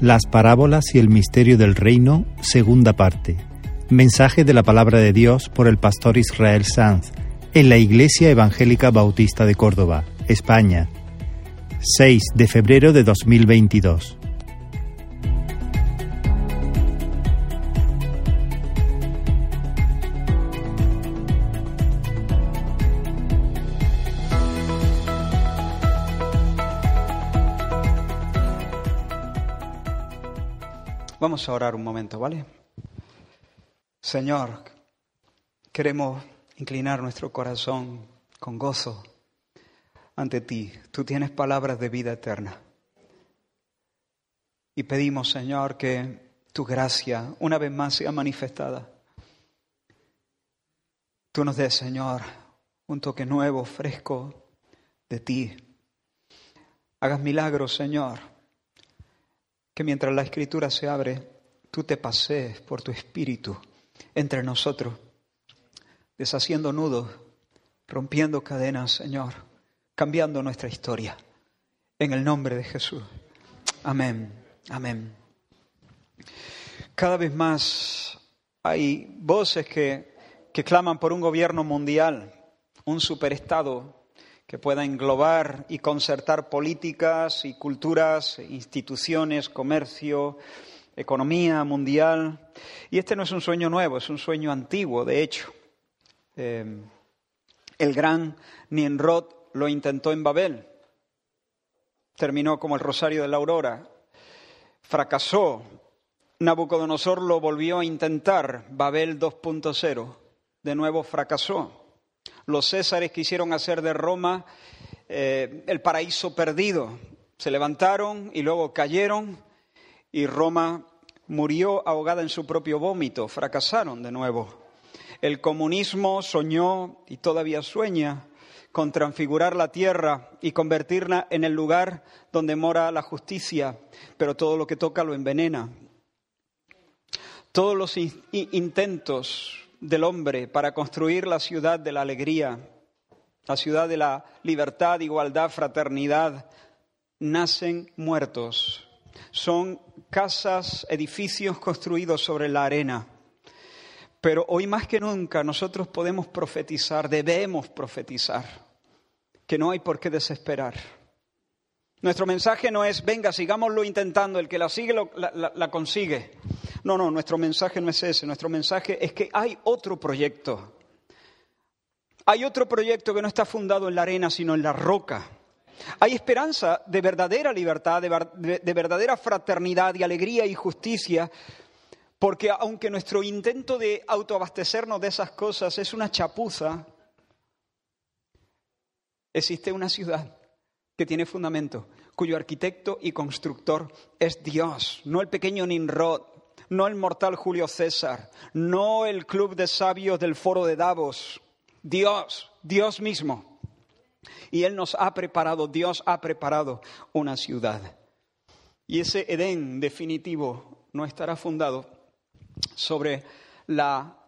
Las parábolas y el misterio del reino, segunda parte. Mensaje de la palabra de Dios por el pastor Israel Sanz en la Iglesia Evangélica Bautista de Córdoba, España. 6 de febrero de 2022. A orar un momento, ¿vale? Señor, queremos inclinar nuestro corazón con gozo ante ti. Tú tienes palabras de vida eterna. Y pedimos, Señor, que tu gracia una vez más sea manifestada. Tú nos des, Señor, un toque nuevo, fresco de ti. Hagas milagros, Señor que mientras la escritura se abre, tú te pasees por tu espíritu entre nosotros, deshaciendo nudos, rompiendo cadenas, Señor, cambiando nuestra historia. En el nombre de Jesús. Amén. Amén. Cada vez más hay voces que, que claman por un gobierno mundial, un superestado que pueda englobar y concertar políticas y culturas, instituciones, comercio, economía mundial. Y este no es un sueño nuevo, es un sueño antiguo, de hecho. Eh, el gran Nienrod lo intentó en Babel. Terminó como el Rosario de la Aurora. Fracasó. Nabucodonosor lo volvió a intentar. Babel 2.0. De nuevo fracasó. Los césares quisieron hacer de Roma eh, el paraíso perdido. Se levantaron y luego cayeron y Roma murió ahogada en su propio vómito. Fracasaron de nuevo. El comunismo soñó y todavía sueña con transfigurar la tierra y convertirla en el lugar donde mora la justicia, pero todo lo que toca lo envenena. Todos los intentos del hombre para construir la ciudad de la alegría, la ciudad de la libertad, igualdad, fraternidad, nacen muertos. Son casas, edificios construidos sobre la arena. Pero hoy más que nunca nosotros podemos profetizar, debemos profetizar, que no hay por qué desesperar. Nuestro mensaje no es, venga, sigámoslo intentando, el que la sigue la, la consigue. No, no, nuestro mensaje no es ese, nuestro mensaje es que hay otro proyecto. Hay otro proyecto que no está fundado en la arena, sino en la roca. Hay esperanza de verdadera libertad, de, verdadera fraternidad y alegría y justicia, porque aunque nuestro intento de autoabastecernos de esas cosas es una chapuza, existe una ciudad que tiene fundamento, cuyo arquitecto y constructor es Dios, no el pequeño Nimrod, no el mortal Julio César, no el club de sabios del foro de Davos, Dios, Dios mismo. Y Él nos ha preparado, Dios ha preparado una ciudad. Y ese Edén definitivo no estará fundado sobre la,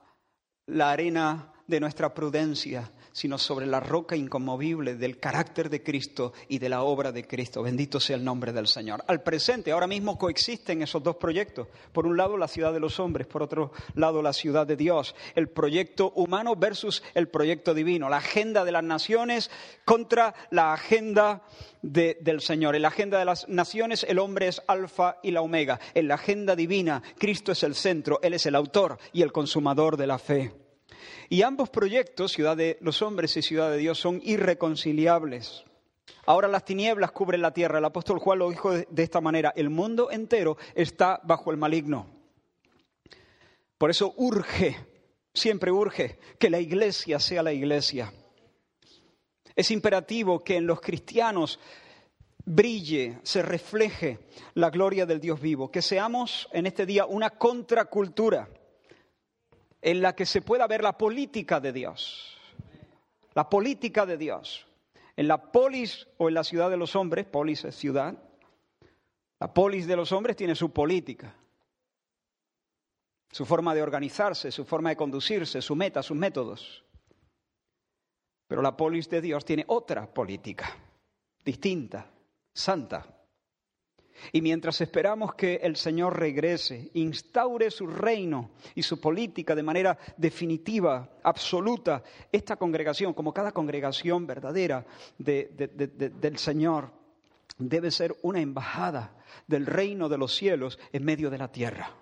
la arena de nuestra prudencia, sino sobre la roca inconmovible del carácter de Cristo y de la obra de Cristo. Bendito sea el nombre del Señor. Al presente, ahora mismo coexisten esos dos proyectos. Por un lado, la ciudad de los hombres, por otro lado, la ciudad de Dios. El proyecto humano versus el proyecto divino. La agenda de las naciones contra la agenda del Señor. En la agenda de las naciones, el hombre es alfa y la omega. En la agenda divina, Cristo es el centro, Él es el autor y el consumador de la fe. Y ambos proyectos, Ciudad de los Hombres y Ciudad de Dios, son irreconciliables. Ahora las tinieblas cubren la tierra. El apóstol Juan lo dijo de esta manera, el mundo entero está bajo el maligno. Por eso urge, siempre urge, que la iglesia sea la iglesia. Es imperativo que en los cristianos brille, se refleje la gloria del Dios vivo, que seamos en este día una contracultura en la que se pueda ver la política de Dios. La política de Dios. En la polis o en la ciudad de los hombres, polis es ciudad, la polis de los hombres tiene su política, su forma de organizarse, su forma de conducirse, su meta, sus métodos. Pero la polis de Dios tiene otra política, distinta, santa. Y mientras esperamos que el Señor regrese, instaure su reino y su política de manera definitiva, absoluta, esta congregación, como cada congregación verdadera del Señor, debe ser una embajada del reino de los cielos en medio de la tierra.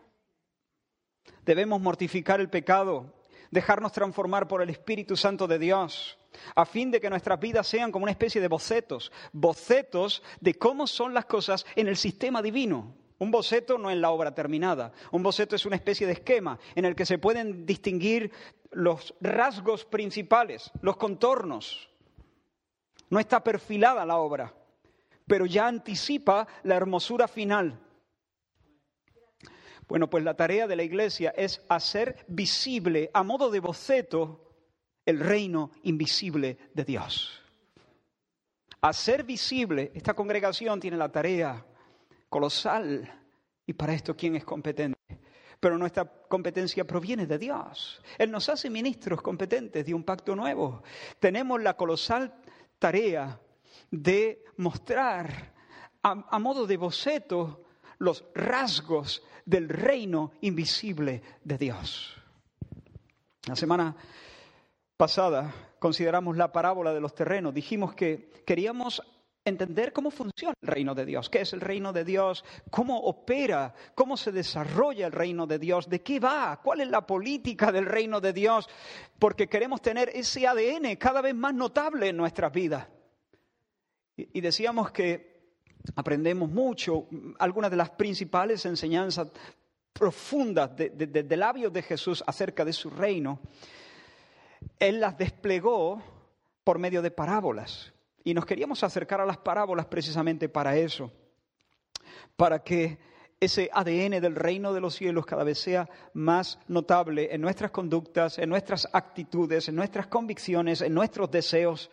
Debemos mortificar el pecado, dejarnos transformar por el Espíritu Santo de Dios, a fin de que nuestras vidas sean como una especie de bocetos, bocetos de cómo son las cosas en el sistema divino. Un boceto no es la obra terminada, un boceto es una especie de esquema en el que se pueden distinguir los rasgos principales, los contornos. No está perfilada la obra, pero ya anticipa la hermosura final. Bueno, pues la tarea de la iglesia es hacer visible a modo de boceto el reino invisible de Dios. Hacer visible, esta congregación tiene la tarea colosal y para esto ¿quién es competente? Pero nuestra competencia proviene de Dios. Él nos hace ministros competentes de un pacto nuevo. Tenemos la colosal tarea de mostrar a, modo de boceto los rasgos del reino invisible de Dios. La semana pasada consideramos la parábola de los terrenos. Dijimos que queríamos entender cómo funciona el reino de Dios, qué es el reino de Dios, cómo opera, cómo se desarrolla el reino de Dios, de qué va, cuál es la política del reino de Dios, porque queremos tener ese ADN cada vez más notable en nuestras vidas. Y decíamos que aprendemos mucho, algunas de las principales enseñanzas profundas de, de labios de Jesús acerca de su reino él las desplegó por medio de parábolas. Y nos queríamos acercar a las parábolas precisamente para eso, para que ese ADN del reino de los cielos cada vez sea más notable en nuestras conductas, en nuestras actitudes, en nuestras convicciones, en nuestros deseos.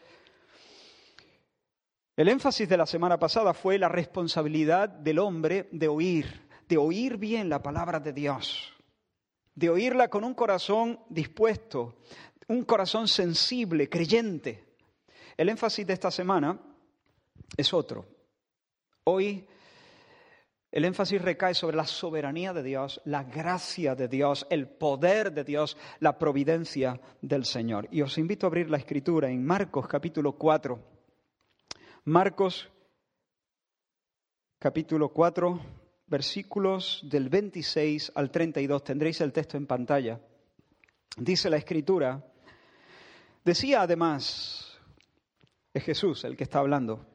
El énfasis de la semana pasada fue la responsabilidad del hombre de oír, de oír bien la palabra de Dios, de oírla con un corazón dispuesto, un corazón sensible, creyente. El énfasis de esta semana es otro. Hoy el énfasis recae sobre la soberanía de Dios, la gracia de Dios, el poder de Dios, la providencia del Señor. Y os invito a abrir la escritura en Marcos capítulo 4. Marcos capítulo 4, versículos del 26 al 32. Tendréis el texto en pantalla. Dice la escritura, Decía además, es Jesús el que está hablando.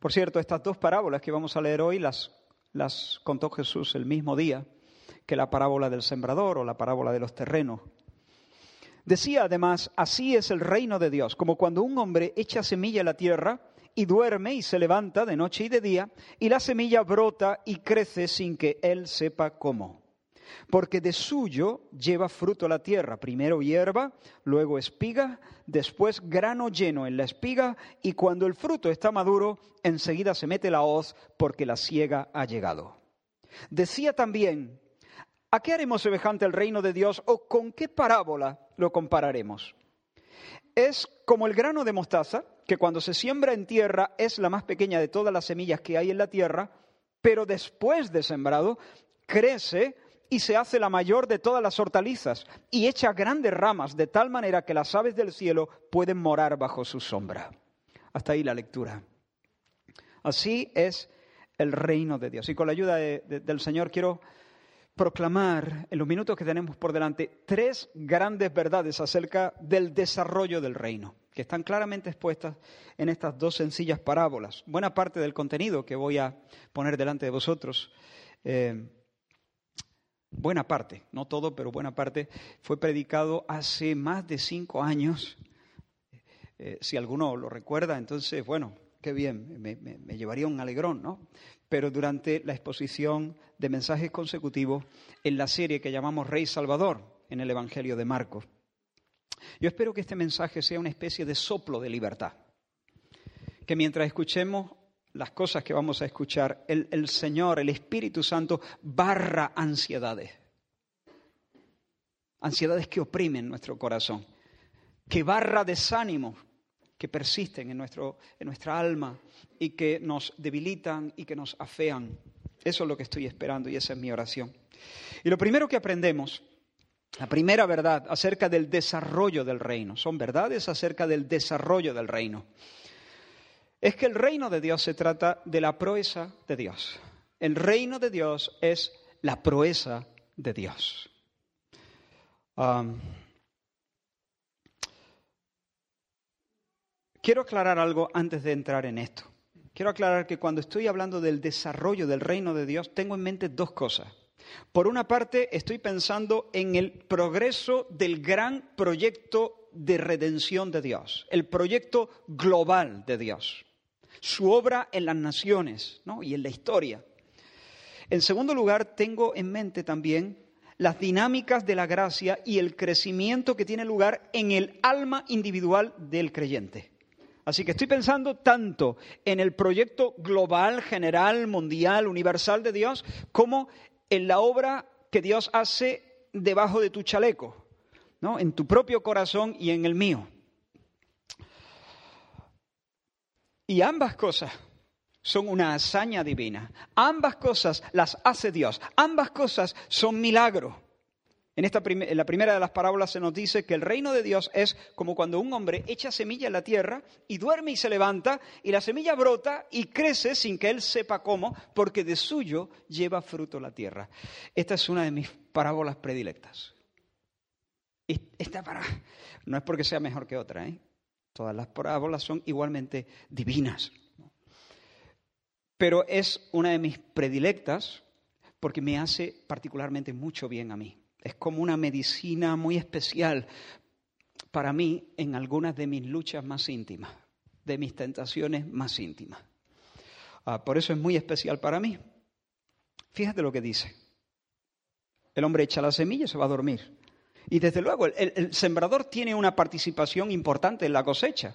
Por cierto, estas dos parábolas que vamos a leer hoy las, las contó Jesús el mismo día que la parábola del sembrador o la parábola de los terrenos. Decía además, así es el reino de Dios, como cuando un hombre echa semilla en la tierra y duerme y se levanta de noche y de día, y la semilla brota y crece sin que él sepa cómo porque de suyo lleva fruto la tierra, primero hierba, luego espiga, después grano lleno en la espiga, y cuando el fruto está maduro, enseguida se mete la hoz, porque la siega ha llegado. Decía también, ¿a qué haremos semejante el reino de Dios o con qué parábola lo compararemos? Es como el grano de mostaza, que cuando se siembra en tierra es la más pequeña de todas las semillas que hay en la tierra, pero después de sembrado crece y se hace la mayor de todas las hortalizas y echa grandes ramas de tal manera que las aves del cielo pueden morar bajo su sombra. Hasta ahí la lectura. Así es el reino de Dios. Y con la ayuda del Señor quiero proclamar en los minutos que tenemos por delante tres grandes verdades acerca del desarrollo del reino, que están claramente expuestas en estas dos sencillas parábolas. Buena parte del contenido que voy a poner delante de vosotros. Eh, buena parte, no todo, pero buena parte, fue predicado hace más de cinco años. Eh, si alguno lo recuerda, entonces, bueno, qué bien, me, llevaría un alegrón, ¿no? Pero durante la exposición de mensajes consecutivos en la serie que llamamos Rey Salvador en el Evangelio de Marcos. Yo espero que este mensaje sea una especie de soplo de libertad. Que mientras escuchemos las cosas que vamos a escuchar, el, Señor, el Espíritu Santo, barra ansiedades. Ansiedades que oprimen nuestro corazón. Que barra desánimo. que persisten en, nuestro, en nuestra alma y que nos debilitan y que nos afean. Eso es lo que estoy esperando y esa es mi oración. Y lo primero que aprendemos, la primera verdad acerca del desarrollo del reino, son verdades acerca del desarrollo del reino, es que el reino de Dios se trata de la proeza de Dios. El reino de Dios es la proeza de Dios. quiero aclarar algo antes de entrar en esto. Quiero aclarar que cuando estoy hablando del desarrollo del reino de Dios, tengo en mente dos cosas. Por una parte, estoy pensando en el progreso del gran proyecto de redención de Dios, el proyecto global de Dios, su obra en las naciones y en la historia. En segundo lugar, tengo en mente también las dinámicas de la gracia y el crecimiento que tiene lugar en el alma individual del creyente. Así que estoy pensando tanto en el proyecto global, general, mundial, universal de Dios, como en la obra que Dios hace debajo de tu chaleco, ¿no? en tu propio corazón y en el mío. Y ambas cosas son una hazaña divina. Ambas cosas las hace Dios. Ambas cosas son milagros. En, esta la primera de las parábolas se nos dice que el reino de Dios es como cuando un hombre echa semilla en la tierra y duerme y se levanta y la semilla brota y crece sin que él sepa cómo, porque de suyo lleva fruto la tierra. Esta es una de mis parábolas predilectas. Esta para... No es porque sea mejor que otra, ¿eh? Todas las parábolas son igualmente divinas. Pero es una de mis predilectas porque me hace particularmente mucho bien a mí. Es como una medicina muy especial para mí en algunas de mis luchas más íntimas, de mis tentaciones más íntimas. Ah, por eso es muy especial para mí. Fíjate lo que dice. El hombre echa la semilla y se va a dormir. Y desde luego, el, sembrador tiene una participación importante en la cosecha.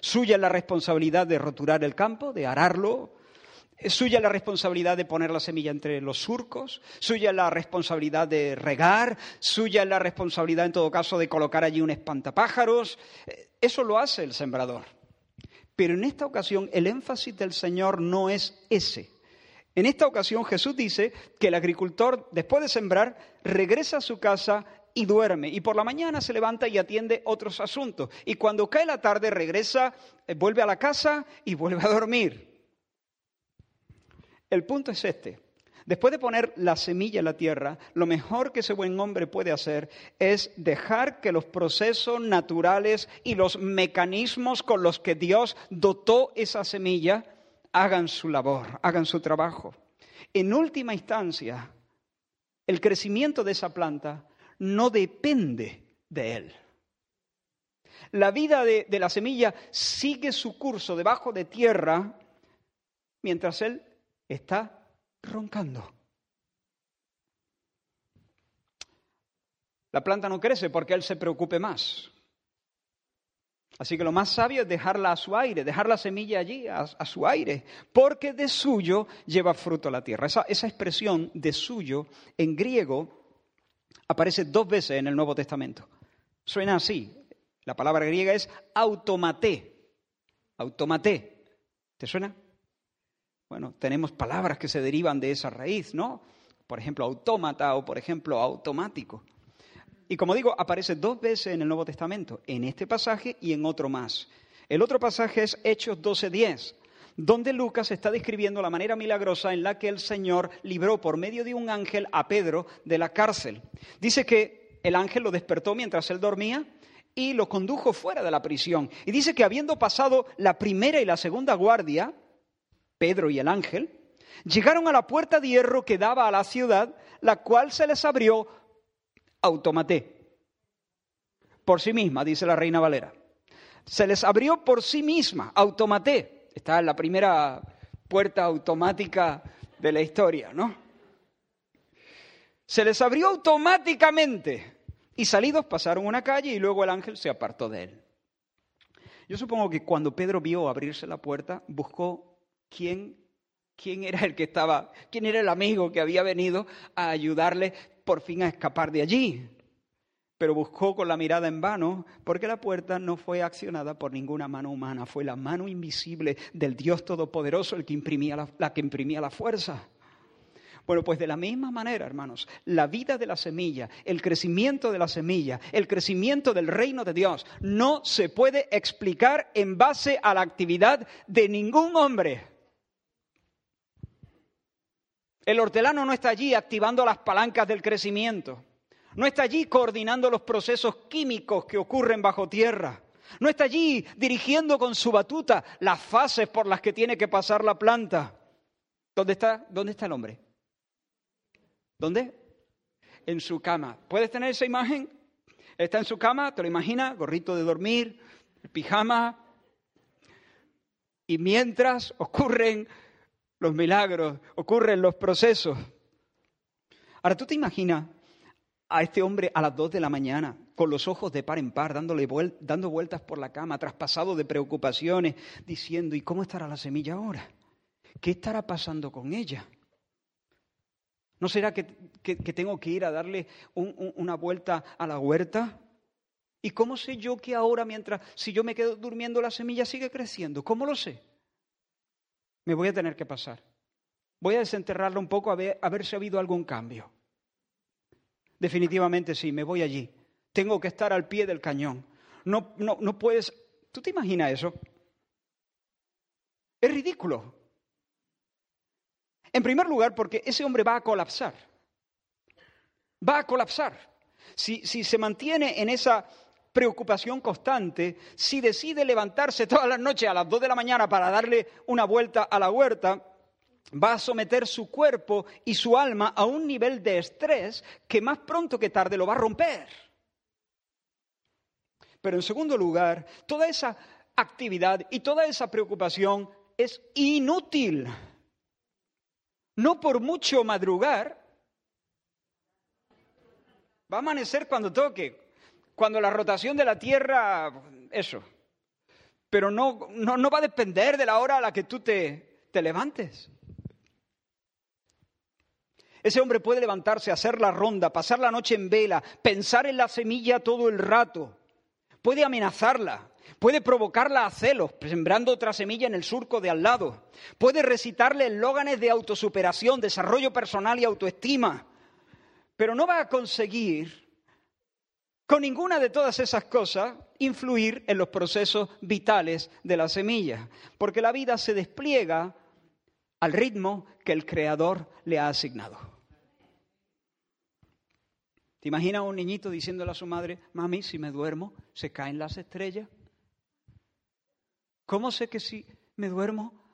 Suya es la responsabilidad de roturar el campo, de ararlo, es suya la responsabilidad de poner la semilla entre los surcos, suya la responsabilidad de regar, suya la responsabilidad en todo caso de colocar allí un espantapájaros. Eso lo hace el sembrador. Pero en esta ocasión el énfasis del Señor no es ese. En esta ocasión Jesús dice que el agricultor, después de sembrar, regresa a su casa y duerme. Y por la mañana se levanta y atiende otros asuntos. Y cuando cae la tarde regresa, eh, vuelve a la casa y vuelve a dormir. El punto es este. Después de poner la semilla en la tierra, lo mejor que ese buen hombre puede hacer es dejar que los procesos naturales y los mecanismos con los que Dios dotó esa semilla hagan su labor, hagan su trabajo. En última instancia, el crecimiento de esa planta no depende de él. La vida de, de la semilla sigue su curso debajo de tierra mientras él está roncando. La planta no crece porque él se preocupe más. Así que lo más sabio es dejarla a su aire, dejar la semilla allí, a, su aire, porque de suyo lleva fruto la tierra. Esa, esa expresión de suyo en griego aparece dos veces en el Nuevo Testamento. Suena así. La palabra griega es automaté. Automaté. ¿Te suena? Bueno, tenemos palabras que se derivan de esa raíz, ¿no? Por ejemplo, autómata o, por ejemplo, automático. Y como digo, aparece dos veces en el Nuevo Testamento, en este pasaje y en otro más. El otro pasaje es Hechos 12:10, donde Lucas está describiendo la manera milagrosa en la que el Señor libró por medio de un ángel a Pedro de la cárcel. Dice que el ángel lo despertó mientras él dormía y lo condujo fuera de la prisión. Y dice que habiendo pasado la primera y la segunda guardia, Pedro y el ángel, llegaron a la puerta de hierro que daba a la ciudad, la cual se les abrió automaté. Por sí misma, dice la reina Valera. Se les abrió por sí misma, automaté. Está la primera puerta automática de la historia, ¿no? Se les abrió automáticamente y salidos pasaron una calle y luego el ángel se apartó de él. Yo supongo que cuando Pedro vio abrirse la puerta, buscó quién, quién era el que estaba, quién era el amigo que había venido a ayudarle por fin a escapar de allí. Pero buscó con la mirada en vano, porque la puerta no fue accionada por ninguna mano humana, fue la mano invisible del Dios Todopoderoso el que imprimía la, la que imprimía la fuerza. Bueno, pues de la misma manera, hermanos, la vida de la semilla, el crecimiento de la semilla, el crecimiento del reino de Dios, no se puede explicar en base a la actividad de ningún hombre. El hortelano no está allí activando las palancas del crecimiento. No está allí coordinando los procesos químicos que ocurren bajo tierra. No está allí dirigiendo con su batuta las fases por las que tiene que pasar la planta. ¿Dónde está, dónde está el hombre? ¿Dónde? En su cama. ¿Puedes tener esa imagen? Está en su cama, te lo imaginas, gorrito de dormir, pijama. Y mientras ocurren los milagros, ocurren los procesos. Ahora tú te imaginas a este hombre a las dos de la mañana, con los ojos de par en par, dándole dando vueltas por la cama, traspasado de preocupaciones, diciendo, ¿y cómo estará la semilla ahora? ¿Qué estará pasando con ella? ¿No será que, tengo que ir a darle una vuelta a la huerta? ¿Y cómo sé yo que ahora, mientras, si yo me quedo durmiendo, la semilla sigue creciendo? ¿Cómo lo sé? Me voy a tener que pasar. Voy a desenterrarla un poco a ver, a ver si ha habido algún cambio. Definitivamente sí, me voy allí. Tengo que estar al pie del cañón. No, no, no puedes... ¿Tú te imaginas eso? Es ridículo. En primer lugar, porque ese hombre va a colapsar. Va a colapsar. Si, si se mantiene en esa preocupación constante, si decide levantarse todas las noches a las dos de la mañana para darle una vuelta a la huerta, va a someter su cuerpo y su alma a un nivel de estrés que más pronto que tarde lo va a romper. Pero en segundo lugar, toda esa actividad y toda esa preocupación es inútil. No por mucho madrugar, va a amanecer cuando toque, cuando la rotación de la Tierra, eso. Pero no, no, va a depender de la hora a la que tú te, te levantes. Ese hombre puede levantarse, hacer la ronda, pasar la noche en vela, pensar en la semilla todo el rato. Puede amenazarla, puede provocarla a celos, sembrando otra semilla en el surco de al lado. Puede recitarle eslóganes de autosuperación, desarrollo personal y autoestima. Pero no va a conseguir, con ninguna de todas esas cosas, influir en los procesos vitales de la semilla, porque la vida se despliega al ritmo que el Creador le ha asignado. ¿Te imaginas a un niñito diciéndole a su madre, mami, si me duermo, se caen las estrellas? ¿Cómo sé que si me duermo,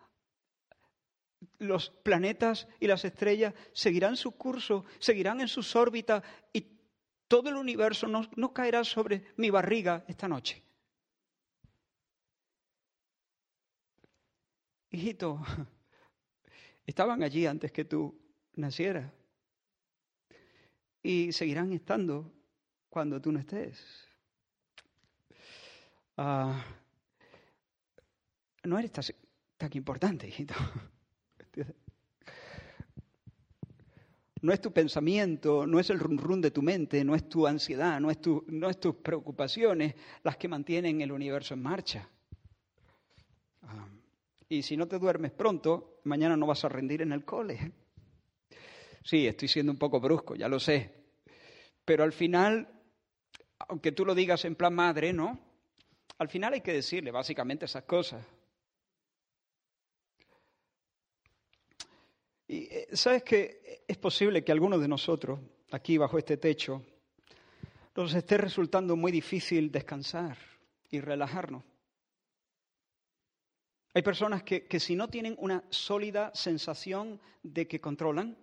los planetas y las estrellas seguirán su curso, seguirán en sus órbitas y todo el universo no, no caerá sobre mi barriga esta noche? Hijito, estaban allí antes que tú nacieras y seguirán estando cuando tú no estés. Ah, no eres tan, importante, hijito. No es tu pensamiento, no es el run de tu mente, no es tu ansiedad, no es, tu, no es tus preocupaciones las que mantienen el universo en marcha. Ah, y si no te duermes pronto, mañana no vas a rendir en el cole. Sí, estoy siendo un poco brusco, ya lo sé. Pero al final, aunque tú lo digas en plan madre, ¿no? Al final hay que decirle básicamente esas cosas. Y eh, sabes que es posible que algunos de nosotros, aquí bajo este techo, nos esté resultando muy difícil descansar y relajarnos. Hay personas que, que si no tienen una sólida sensación de que controlan,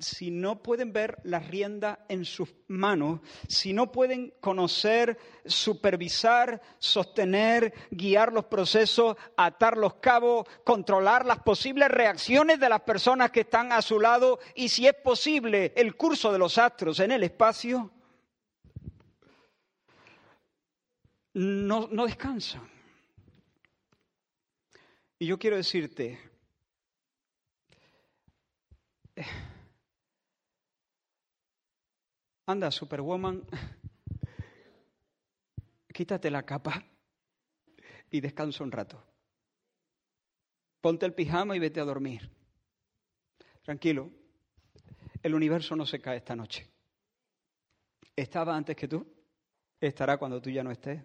si no pueden ver la rienda en sus manos, si no pueden conocer, supervisar, sostener, guiar los procesos, atar los cabos, controlar las posibles reacciones de las personas que están a su lado y si es posible el curso de los astros en el espacio, no, no descansan. Y yo quiero decirte, Anda, Superwoman, quítate la capa y descansa un rato. Ponte el pijama y vete a dormir. Tranquilo, el universo no se cae esta noche. Estaba antes que tú, estará cuando tú ya no estés.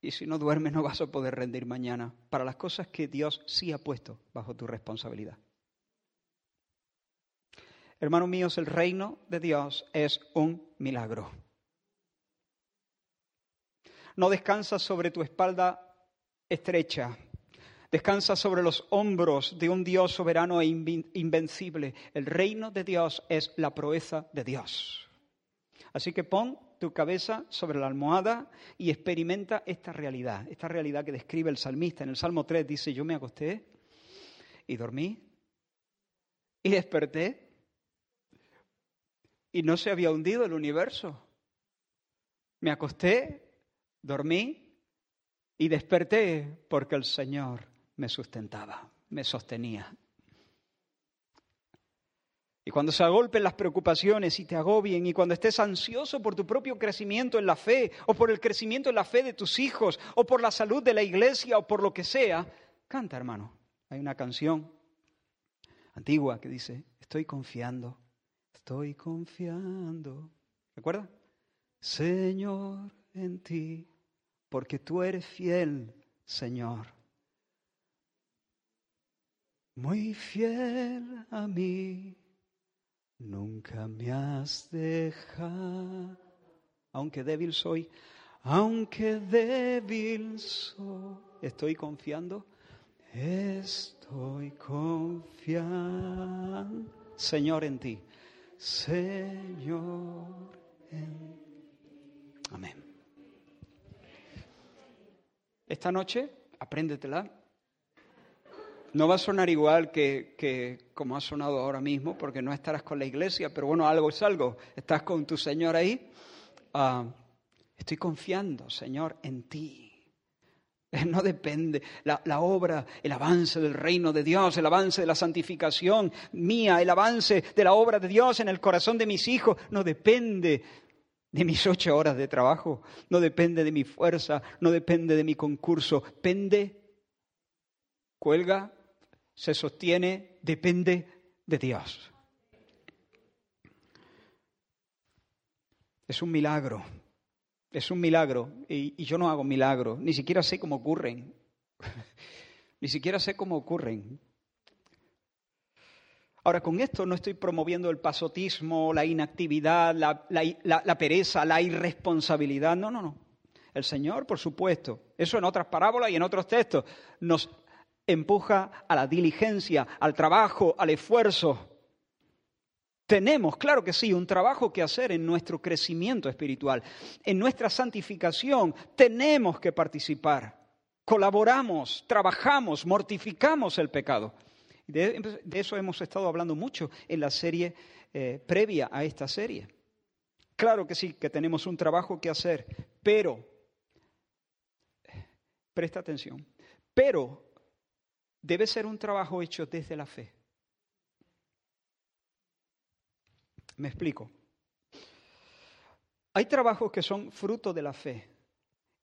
Y si no duermes no vas a poder rendir mañana para las cosas que Dios sí ha puesto bajo tu responsabilidad. Hermanos míos, el reino de Dios es un milagro. No descansa sobre tu espalda estrecha, descansa sobre los hombros de un Dios soberano e invencible. El reino de Dios es la proeza de Dios. Así que pon tu cabeza sobre la almohada y experimenta esta realidad, esta realidad que describe el salmista. En el Salmo 3 dice, yo me acosté y dormí y desperté y no se había hundido el universo. Me acosté, dormí y desperté porque el Señor me sustentaba, me sostenía. Y cuando se agolpen las preocupaciones y te agobien, y cuando estés ansioso por tu propio crecimiento en la fe, o por el crecimiento en la fe de tus hijos, o por la salud de la iglesia, o por lo que sea, canta, hermano. Hay una canción antigua que dice, estoy confiando, estoy confiando. ¿Recuerda? Señor, en ti, porque tú eres fiel, Señor. Muy fiel a mí, nunca me has dejado, aunque débil soy, aunque débil soy, estoy confiando, estoy confiando, Señor, en ti, Señor, Amén. Esta noche, apréndetela no va a sonar igual que, como ha sonado ahora mismo, porque no estarás con la iglesia, pero bueno, algo es algo. Estás con tu Señor ahí. Ah, estoy confiando, Señor, en ti. No depende. La, obra, el avance del reino de Dios, el avance de la santificación mía, el avance de la obra de Dios en el corazón de mis hijos, no depende de mis ocho horas de trabajo, no depende de mi fuerza, no depende de mi concurso, pende, cuelga se sostiene, depende de Dios. Es un milagro, es un milagro. Y, yo no hago milagros, ni siquiera sé cómo ocurren. ni siquiera sé cómo ocurren. Ahora, con esto no estoy promoviendo el pasotismo, la inactividad, la, la, pereza, la irresponsabilidad. No, no, no. El Señor, por supuesto, eso en otras parábolas y en otros textos, nos empuja a la diligencia, al trabajo, al esfuerzo. Tenemos, claro que sí, un trabajo que hacer en nuestro crecimiento espiritual, en nuestra santificación. Tenemos que participar. Colaboramos, trabajamos, mortificamos el pecado. De, eso hemos estado hablando mucho en la serie eh, previa a esta serie. Claro que sí, que tenemos un trabajo que hacer, pero, presta atención, pero debe ser un trabajo hecho desde la fe. Me explico. Hay trabajos que son fruto de la fe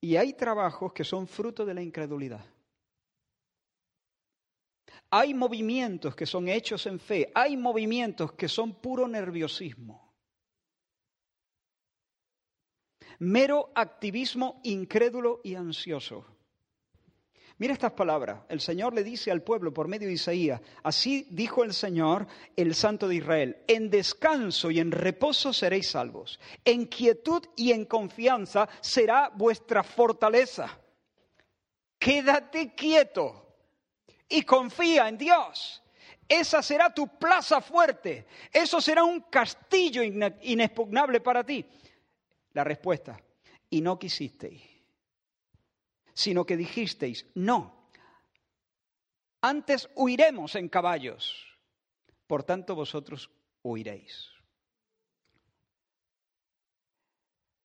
y hay trabajos que son fruto de la incredulidad. Hay movimientos que son hechos en fe, hay movimientos que son puro nerviosismo. Mero activismo incrédulo y ansioso. Mira estas palabras. El Señor le dice al pueblo por medio de Isaías, así dijo el Señor, el Santo de Israel, en descanso y en reposo seréis salvos. En quietud y en confianza será vuestra fortaleza. Quédate quieto y confía en Dios. Esa será tu plaza fuerte. Eso será un castillo inexpugnable para ti. La respuesta, y no quisisteis sino que dijisteis, no, antes huiremos en caballos, por tanto vosotros huiréis.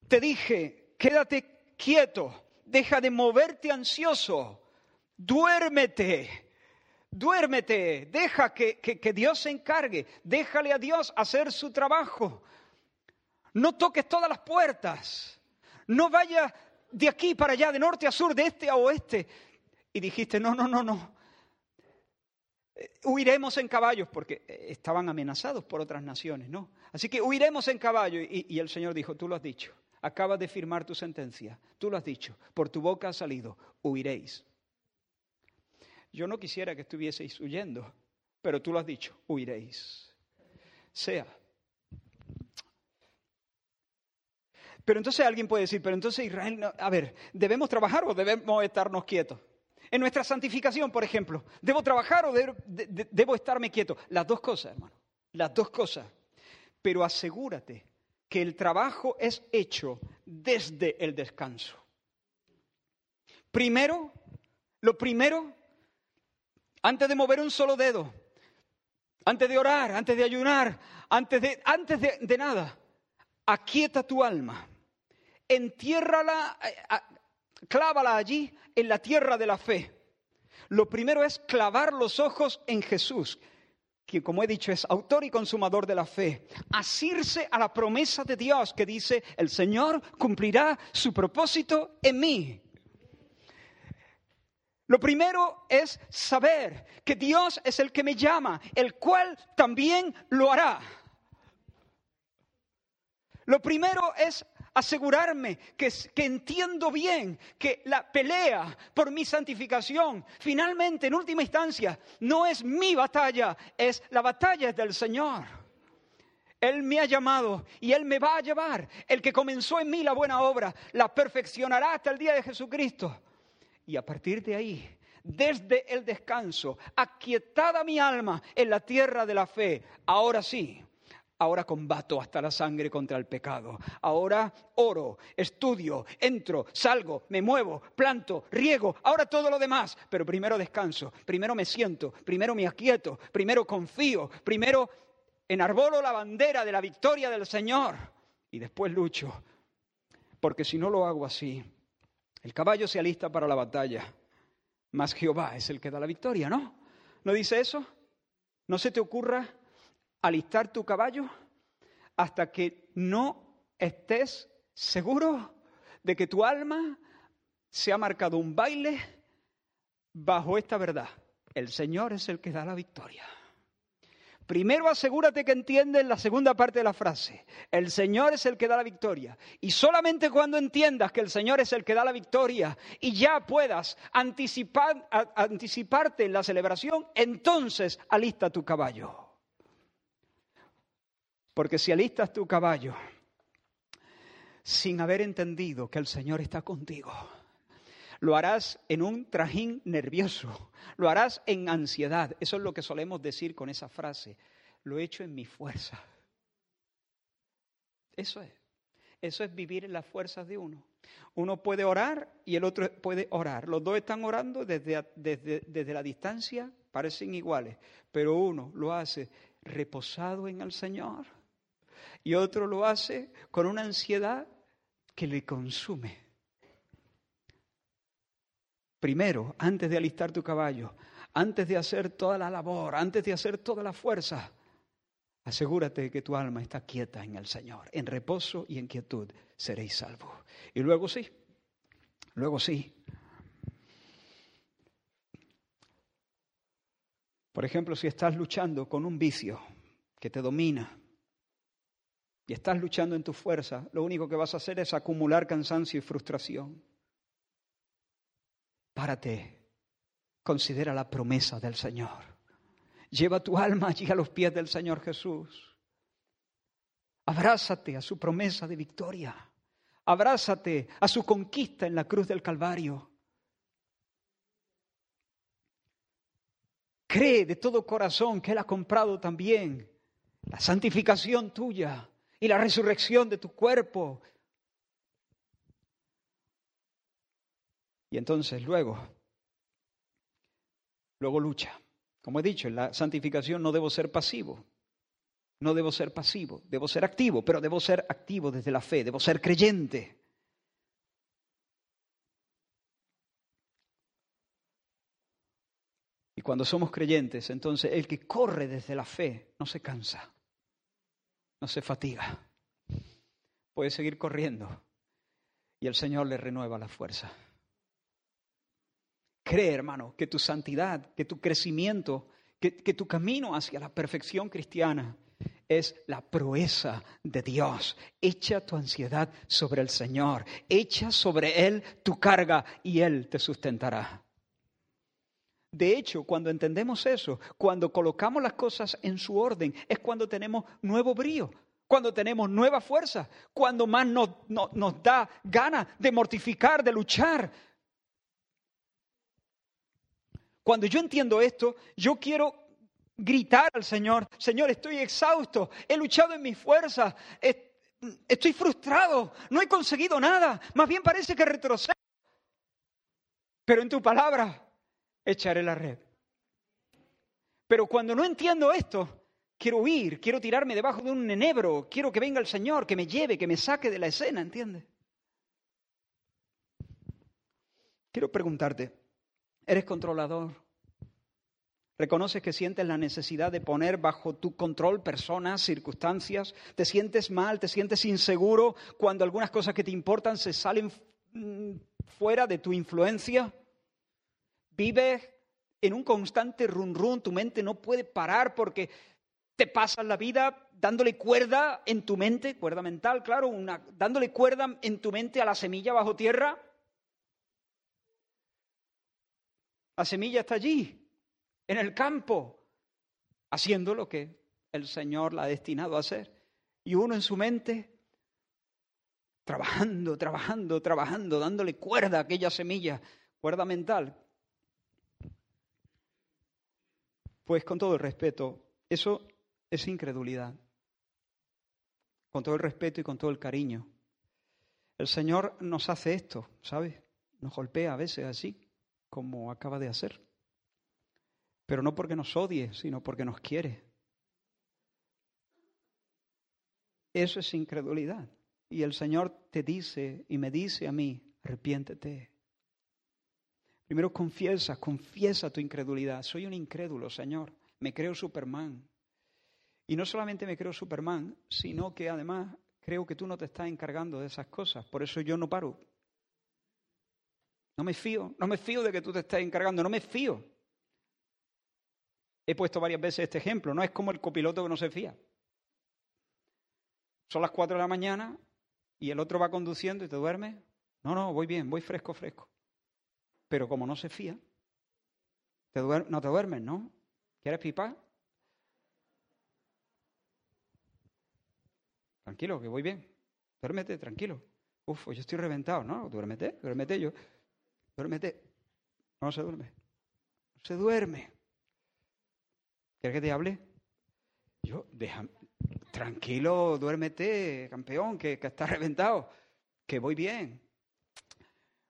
Te dije, quédate quieto, deja de moverte ansioso, duérmete, duérmete, deja que, que, Dios se encargue, déjale a Dios hacer su trabajo. No toques todas las puertas, no vayas de aquí para allá, de norte a sur, de este a oeste. Y dijiste, no, no, no, no. Eh, huiremos en caballos porque eh, estaban amenazados por otras naciones, ¿no? Así que huiremos en caballo. Y, y el Señor dijo, tú lo has dicho, acabas de firmar tu sentencia, tú lo has dicho, por tu boca ha salido, huiréis. Yo no quisiera que estuvieseis huyendo, pero tú lo has dicho, huiréis. Sea. Pero entonces alguien puede decir, pero entonces Israel, a ver, ¿debemos trabajar o debemos estarnos quietos? En nuestra santificación, por ejemplo, ¿debo trabajar o debo estarme quieto? Las dos cosas, hermano, las dos cosas. Pero asegúrate que el trabajo es hecho desde el descanso. Primero, lo primero, antes de mover un solo dedo, antes de orar, antes de ayunar, antes de, antes de, nada, aquieta tu alma, entiérrala, eh, clávala allí en la tierra de la fe. Lo primero es clavar los ojos en Jesús, que como he dicho es autor y consumador de la fe, asirse a la promesa de Dios que dice, el Señor cumplirá su propósito en mí. Lo primero es saber que Dios es el que me llama, el cual también lo hará. Lo primero es asegurarme que, entiendo bien que la pelea por mi santificación, finalmente, en última instancia, no es mi batalla, es la batalla del Señor. Él me ha llamado y Él me va a llevar. El que comenzó en mí la buena obra, la perfeccionará hasta el día de Jesucristo. Y a partir de ahí, desde el descanso, aquietada mi alma en la tierra de la fe, ahora sí, Ahora combato hasta la sangre contra el pecado. Ahora oro, estudio, entro, salgo, me muevo, planto, riego. Ahora todo lo demás. Pero primero descanso, primero me siento, primero me aquieto, primero confío, primero enarbolo la bandera de la victoria del Señor y después lucho. Porque si no lo hago así, el caballo se alista para la batalla, mas Jehová es el que da la victoria, ¿no? ¿No dice eso? ¿No se te ocurra alistar tu caballo hasta que no estés seguro de que tu alma se ha marcado un baile bajo esta verdad. El Señor es el que da la victoria. Primero asegúrate que entiendes la segunda parte de la frase. El Señor es el que da la victoria. Y solamente cuando entiendas que el Señor es el que da la victoria y ya puedas anticipar, anticiparte en la celebración, entonces alista tu caballo. Porque si alistas tu caballo sin haber entendido que el Señor está contigo, lo harás en un trajín nervioso, lo harás en ansiedad. Eso es lo que solemos decir con esa frase. Lo he hecho en mi fuerza. Eso es. Eso es vivir en las fuerzas de uno. Uno puede orar y el otro puede orar. Los dos están orando desde, desde, desde la distancia, parecen iguales, pero uno lo hace reposado en el Señor y otro lo hace con una ansiedad que le consume. Primero, antes de alistar tu caballo, antes de hacer toda la labor, antes de hacer toda la fuerza, asegúrate que tu alma está quieta en el Señor. En reposo y en quietud seréis salvos. Y luego sí, luego sí. Por ejemplo, si estás luchando con un vicio que te domina, y estás luchando en tu fuerza, lo único que vas a hacer es acumular cansancio y frustración. Párate, considera la promesa del Señor. Lleva tu alma allí a los pies del Señor Jesús. Abrázate a su promesa de victoria. Abrázate a su conquista en la cruz del Calvario. Cree de todo corazón que Él ha comprado también la santificación tuya y la resurrección de tu cuerpo. Y entonces luego, luego lucha. Como he dicho, en la santificación no debo ser pasivo. No debo ser pasivo, debo ser activo, pero debo ser activo desde la fe, debo ser creyente. Y cuando somos creyentes, entonces el que corre desde la fe no se cansa no se fatiga, puede seguir corriendo. y el Señor le renueva la fuerza. Cree, hermano, que tu santidad, que tu crecimiento, que, tu camino hacia la perfección cristiana es la proeza de Dios. Echa tu ansiedad sobre el Señor, echa sobre Él tu carga y Él te sustentará. De hecho, cuando entendemos eso, cuando colocamos las cosas en su orden, es cuando tenemos nuevo brío, cuando tenemos nueva fuerza, cuando más nos, da ganas de mortificar, de luchar. Cuando yo entiendo esto, yo quiero gritar al Señor, Señor, estoy exhausto, he luchado en mis fuerzas, estoy frustrado, no he conseguido nada, más bien parece que retrocedo. Pero en tu palabra echaré la red. Pero cuando no entiendo esto, quiero huir, quiero tirarme debajo de un enebro, quiero que venga el Señor, que me lleve, que me saque de la escena, ¿entiendes? Quiero preguntarte, ¿eres controlador? ¿Reconoces que sientes la necesidad de poner bajo tu control personas, circunstancias? ¿Te sientes mal, te sientes inseguro cuando algunas cosas que te importan se salen mm, fuera de tu influencia? Vives en un constante run run, tu mente no puede parar porque te pasas la vida dándole cuerda en tu mente, cuerda mental, claro, una, dándole cuerda en tu mente a la semilla bajo tierra. La semilla está allí, en el campo, haciendo lo que el Señor la ha destinado a hacer. Y uno en su mente, trabajando, trabajando, trabajando, dándole cuerda a aquella semilla, cuerda mental, Pues con todo el respeto, eso es incredulidad. Con todo el respeto y con todo el cariño. El Señor nos hace esto, ¿sabes? Nos golpea a veces así, como acaba de hacer. Pero no porque nos odie, sino porque nos quiere. Eso es incredulidad. Y el Señor te dice y me dice a mí, arrepiéntete, Primero confiesa, confiesa tu incredulidad. Soy un incrédulo, Señor. Me creo Superman. Y no solamente me creo Superman, sino que además creo que tú no te estás encargando de esas cosas. Por eso yo no paro. No me fío, no me fío de que tú te estés encargando, no me fío. He puesto varias veces este ejemplo, no es como el copiloto que no se fía. Son las cuatro de la mañana y el otro va conduciendo y te duerme. No, no, voy bien, voy fresco, fresco. Pero como no se fía, no te duermes, ¿no? ¿Quieres pipa? Tranquilo, que voy bien. Duérmete, tranquilo. Uf, yo estoy reventado, ¿no? Duérmete, duérmete yo. Duérmete. No se duerme. No se duerme. ¿Quieres que te hable? Yo, déjame. Tranquilo, duérmete, campeón, que, que estás reventado. Que voy bien.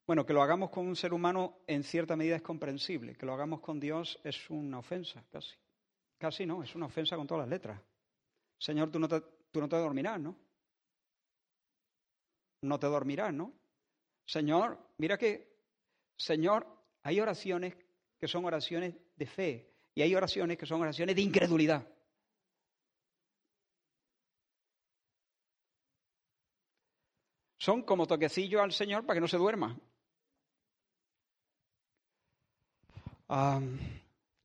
Bueno, que lo hagamos con un ser humano en cierta medida es comprensible, que lo hagamos con Dios es una ofensa, casi. Casi no, es una ofensa con todas las letras. Señor, tú no te, tú no te dormirás, ¿no? No te dormirás, ¿no? Señor, mira que, Señor, hay oraciones que son oraciones de fe y hay oraciones que son oraciones de incredulidad. Son como toquecillos al Señor para que no se duerma.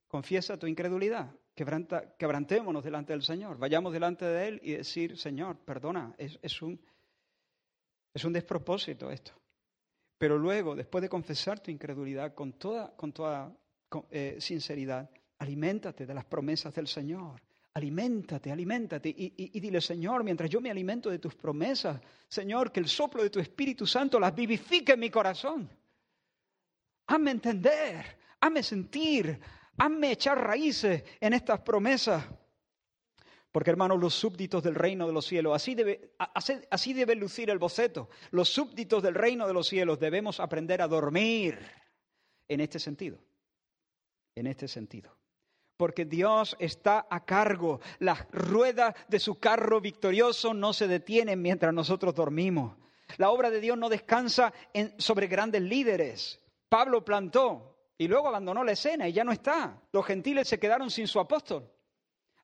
Confiesa tu incredulidad, quebrantémonos delante del Señor, vayamos delante de Él y decir, Señor, perdona, es, un, es un despropósito esto. Pero luego, después de confesar tu incredulidad con toda, con toda eh, sinceridad, aliméntate de las promesas del Señor. Aliméntate, aliméntate y, y, dile, Señor, mientras yo me alimento de tus promesas, Señor, que el soplo de tu Espíritu Santo las vivifique en mi corazón. Hazme entender, hazme sentir, hazme echar raíces en estas promesas. Porque, hermanos, los súbditos del reino de los cielos, así debe, así debe lucir el boceto. Los súbditos del reino de los cielos debemos aprender a dormir en este sentido. En este sentido. Porque Dios está a cargo. Las ruedas de su carro victorioso no se detienen mientras nosotros dormimos. La obra de Dios no descansa sobre grandes líderes. Pablo plantó, y luego abandonó la escena y ya no está. Los gentiles se quedaron sin su apóstol.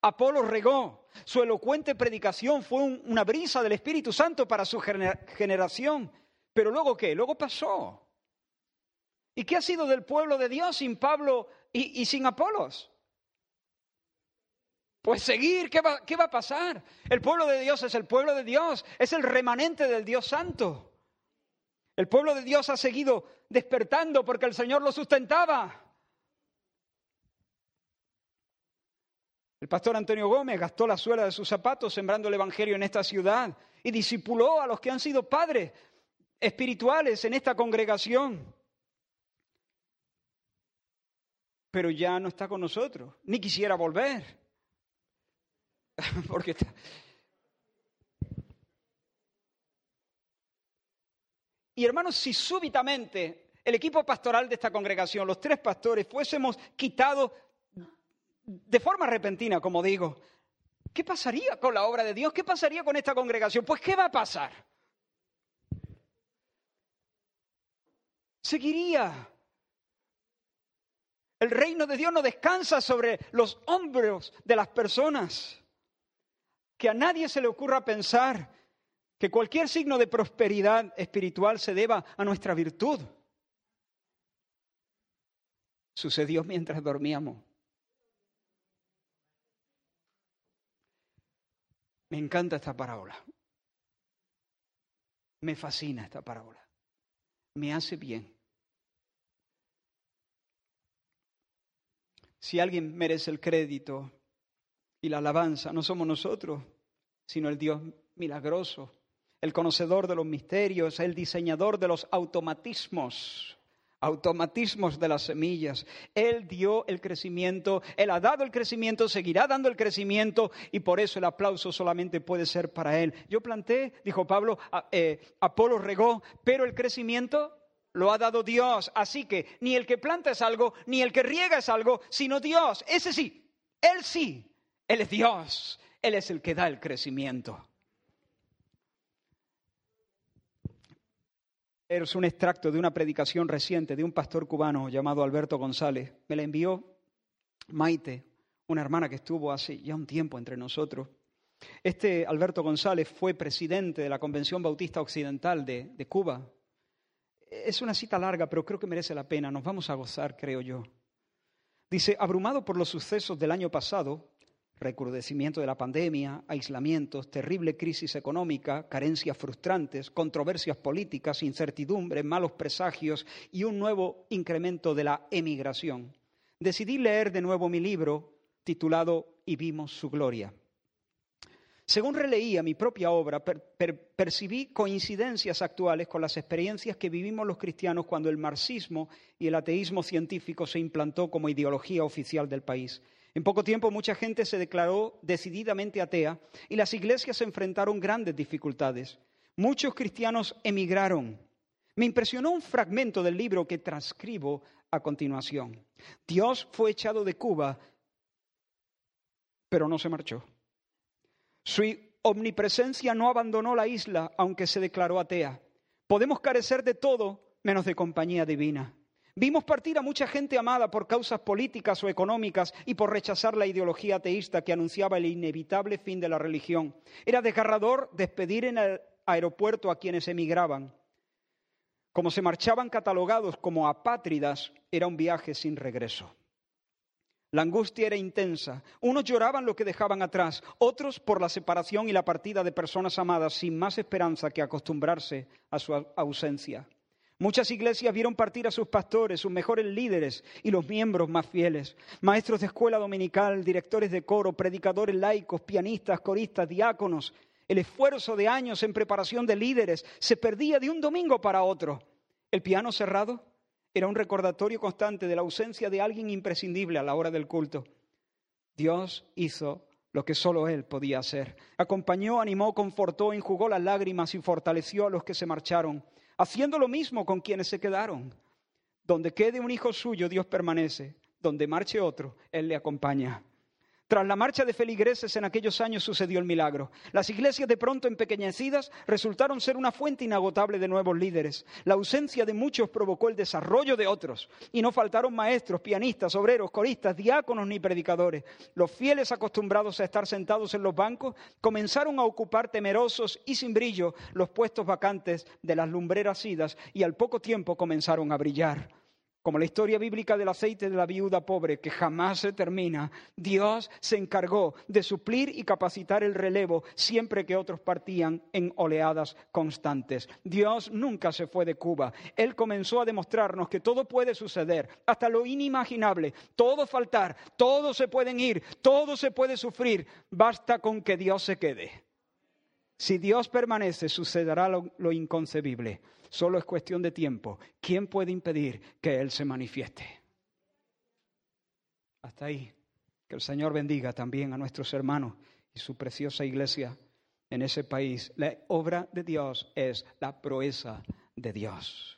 Apolo regó. Su elocuente predicación fue una brisa del Espíritu Santo para su generación. Pero luego qué? Luego pasó. ¿Y qué ha sido del pueblo de Dios sin Pablo y, sin Apolos? Pues seguir, ¿qué va, ¿qué va a pasar? El pueblo de Dios es el pueblo de Dios, es el remanente del Dios Santo. El pueblo de Dios ha seguido despertando porque el Señor lo sustentaba. El pastor Antonio Gómez gastó la suela de sus zapatos sembrando el Evangelio en esta ciudad y discipuló a los que han sido padres espirituales en esta congregación. Pero ya no está con nosotros, ni quisiera volver. Porque Y hermanos, si súbitamente el equipo pastoral de esta congregación, los tres pastores, fuésemos quitados de forma repentina, como digo, ¿qué pasaría con la obra de Dios? ¿Qué pasaría con esta congregación? Pues ¿qué va a pasar? Seguiría. El reino de Dios no descansa sobre los hombros de las personas. Que a nadie se le ocurra pensar que cualquier signo de prosperidad espiritual se deba a nuestra virtud. Sucedió mientras dormíamos. Me encanta esta parábola. Me fascina esta parábola. Me hace bien. Si alguien merece el crédito y la alabanza, no somos nosotros, sino el Dios milagroso, el conocedor de los misterios, el diseñador de los automatismos automatismos de las semillas. Él dio el crecimiento, Él ha dado el crecimiento, seguirá dando el crecimiento y por eso el aplauso solamente puede ser para Él. Yo planté, dijo Pablo, eh, Apolo regó, pero el crecimiento lo ha dado Dios. Así que ni el que planta es algo, ni el que riega es algo, sino Dios. Ese sí, Él sí, Él es Dios, Él es el que da el crecimiento. Es un extracto de una predicación reciente de un pastor cubano llamado Alberto González. Me la envió Maite, una hermana que estuvo hace ya un tiempo entre nosotros. Este Alberto González fue presidente de la Convención Bautista Occidental de, de Cuba. Es una cita larga, pero creo que merece la pena. Nos vamos a gozar, creo yo. Dice, abrumado por los sucesos del año pasado, recrudecimiento de la pandemia, aislamientos, terrible crisis económica, carencias frustrantes, controversias políticas, incertidumbre, malos presagios y un nuevo incremento de la emigración. Decidí leer de nuevo mi libro titulado Y vimos su gloria. Según releía mi propia obra, percibí coincidencias actuales con las experiencias que vivimos los cristianos cuando el marxismo y el ateísmo científico se implantó como ideología oficial del país. En poco tiempo mucha gente se declaró decididamente atea y las iglesias se enfrentaron grandes dificultades. Muchos cristianos emigraron. Me impresionó un fragmento del libro que transcribo a continuación. Dios fue echado de Cuba, pero no se marchó. Su omnipresencia no abandonó la isla, aunque se declaró atea. Podemos carecer de todo menos de compañía divina. Vimos partir a mucha gente amada por causas políticas o económicas y por rechazar la ideología ateísta que anunciaba el inevitable fin de la religión. Era desgarrador despedir en el aeropuerto a quienes emigraban. Como se marchaban catalogados como apátridas, era un viaje sin regreso. La angustia era intensa. Unos lloraban lo que dejaban atrás, otros por la separación y la partida de personas amadas sin más esperanza que acostumbrarse a su ausencia. Muchas iglesias vieron partir a sus pastores, sus mejores líderes y los miembros más fieles, maestros de escuela dominical, directores de coro, predicadores laicos, pianistas, coristas, diáconos. El esfuerzo de años en preparación de líderes se perdía de un domingo para otro. El piano cerrado era un recordatorio constante de la ausencia de alguien imprescindible a la hora del culto. Dios hizo lo que solo Él podía hacer. Acompañó, animó, confortó, enjugó las lágrimas y fortaleció a los que se marcharon haciendo lo mismo con quienes se quedaron. Donde quede un hijo suyo, Dios permanece. Donde marche otro, Él le acompaña. Tras la marcha de feligreses en aquellos años sucedió el milagro. Las iglesias de pronto empequeñecidas resultaron ser una fuente inagotable de nuevos líderes. La ausencia de muchos provocó el desarrollo de otros. Y no faltaron maestros, pianistas, obreros, coristas, diáconos ni predicadores. Los fieles acostumbrados a estar sentados en los bancos comenzaron a ocupar temerosos y sin brillo los puestos vacantes de las lumbreras idas y al poco tiempo comenzaron a brillar. Como la historia bíblica del aceite de la viuda pobre que jamás se termina, Dios se encargó de suplir y capacitar el relevo siempre que otros partían en oleadas constantes. Dios nunca se fue de Cuba. Él comenzó a demostrarnos que todo puede suceder, hasta lo inimaginable, todo faltar, todo se pueden ir, todo se puede sufrir, basta con que Dios se quede. Si Dios permanece, sucederá lo, lo inconcebible. Solo es cuestión de tiempo. ¿Quién puede impedir que Él se manifieste? Hasta ahí. Que el Señor bendiga también a nuestros hermanos y su preciosa iglesia en ese país. La obra de Dios es la proeza de Dios.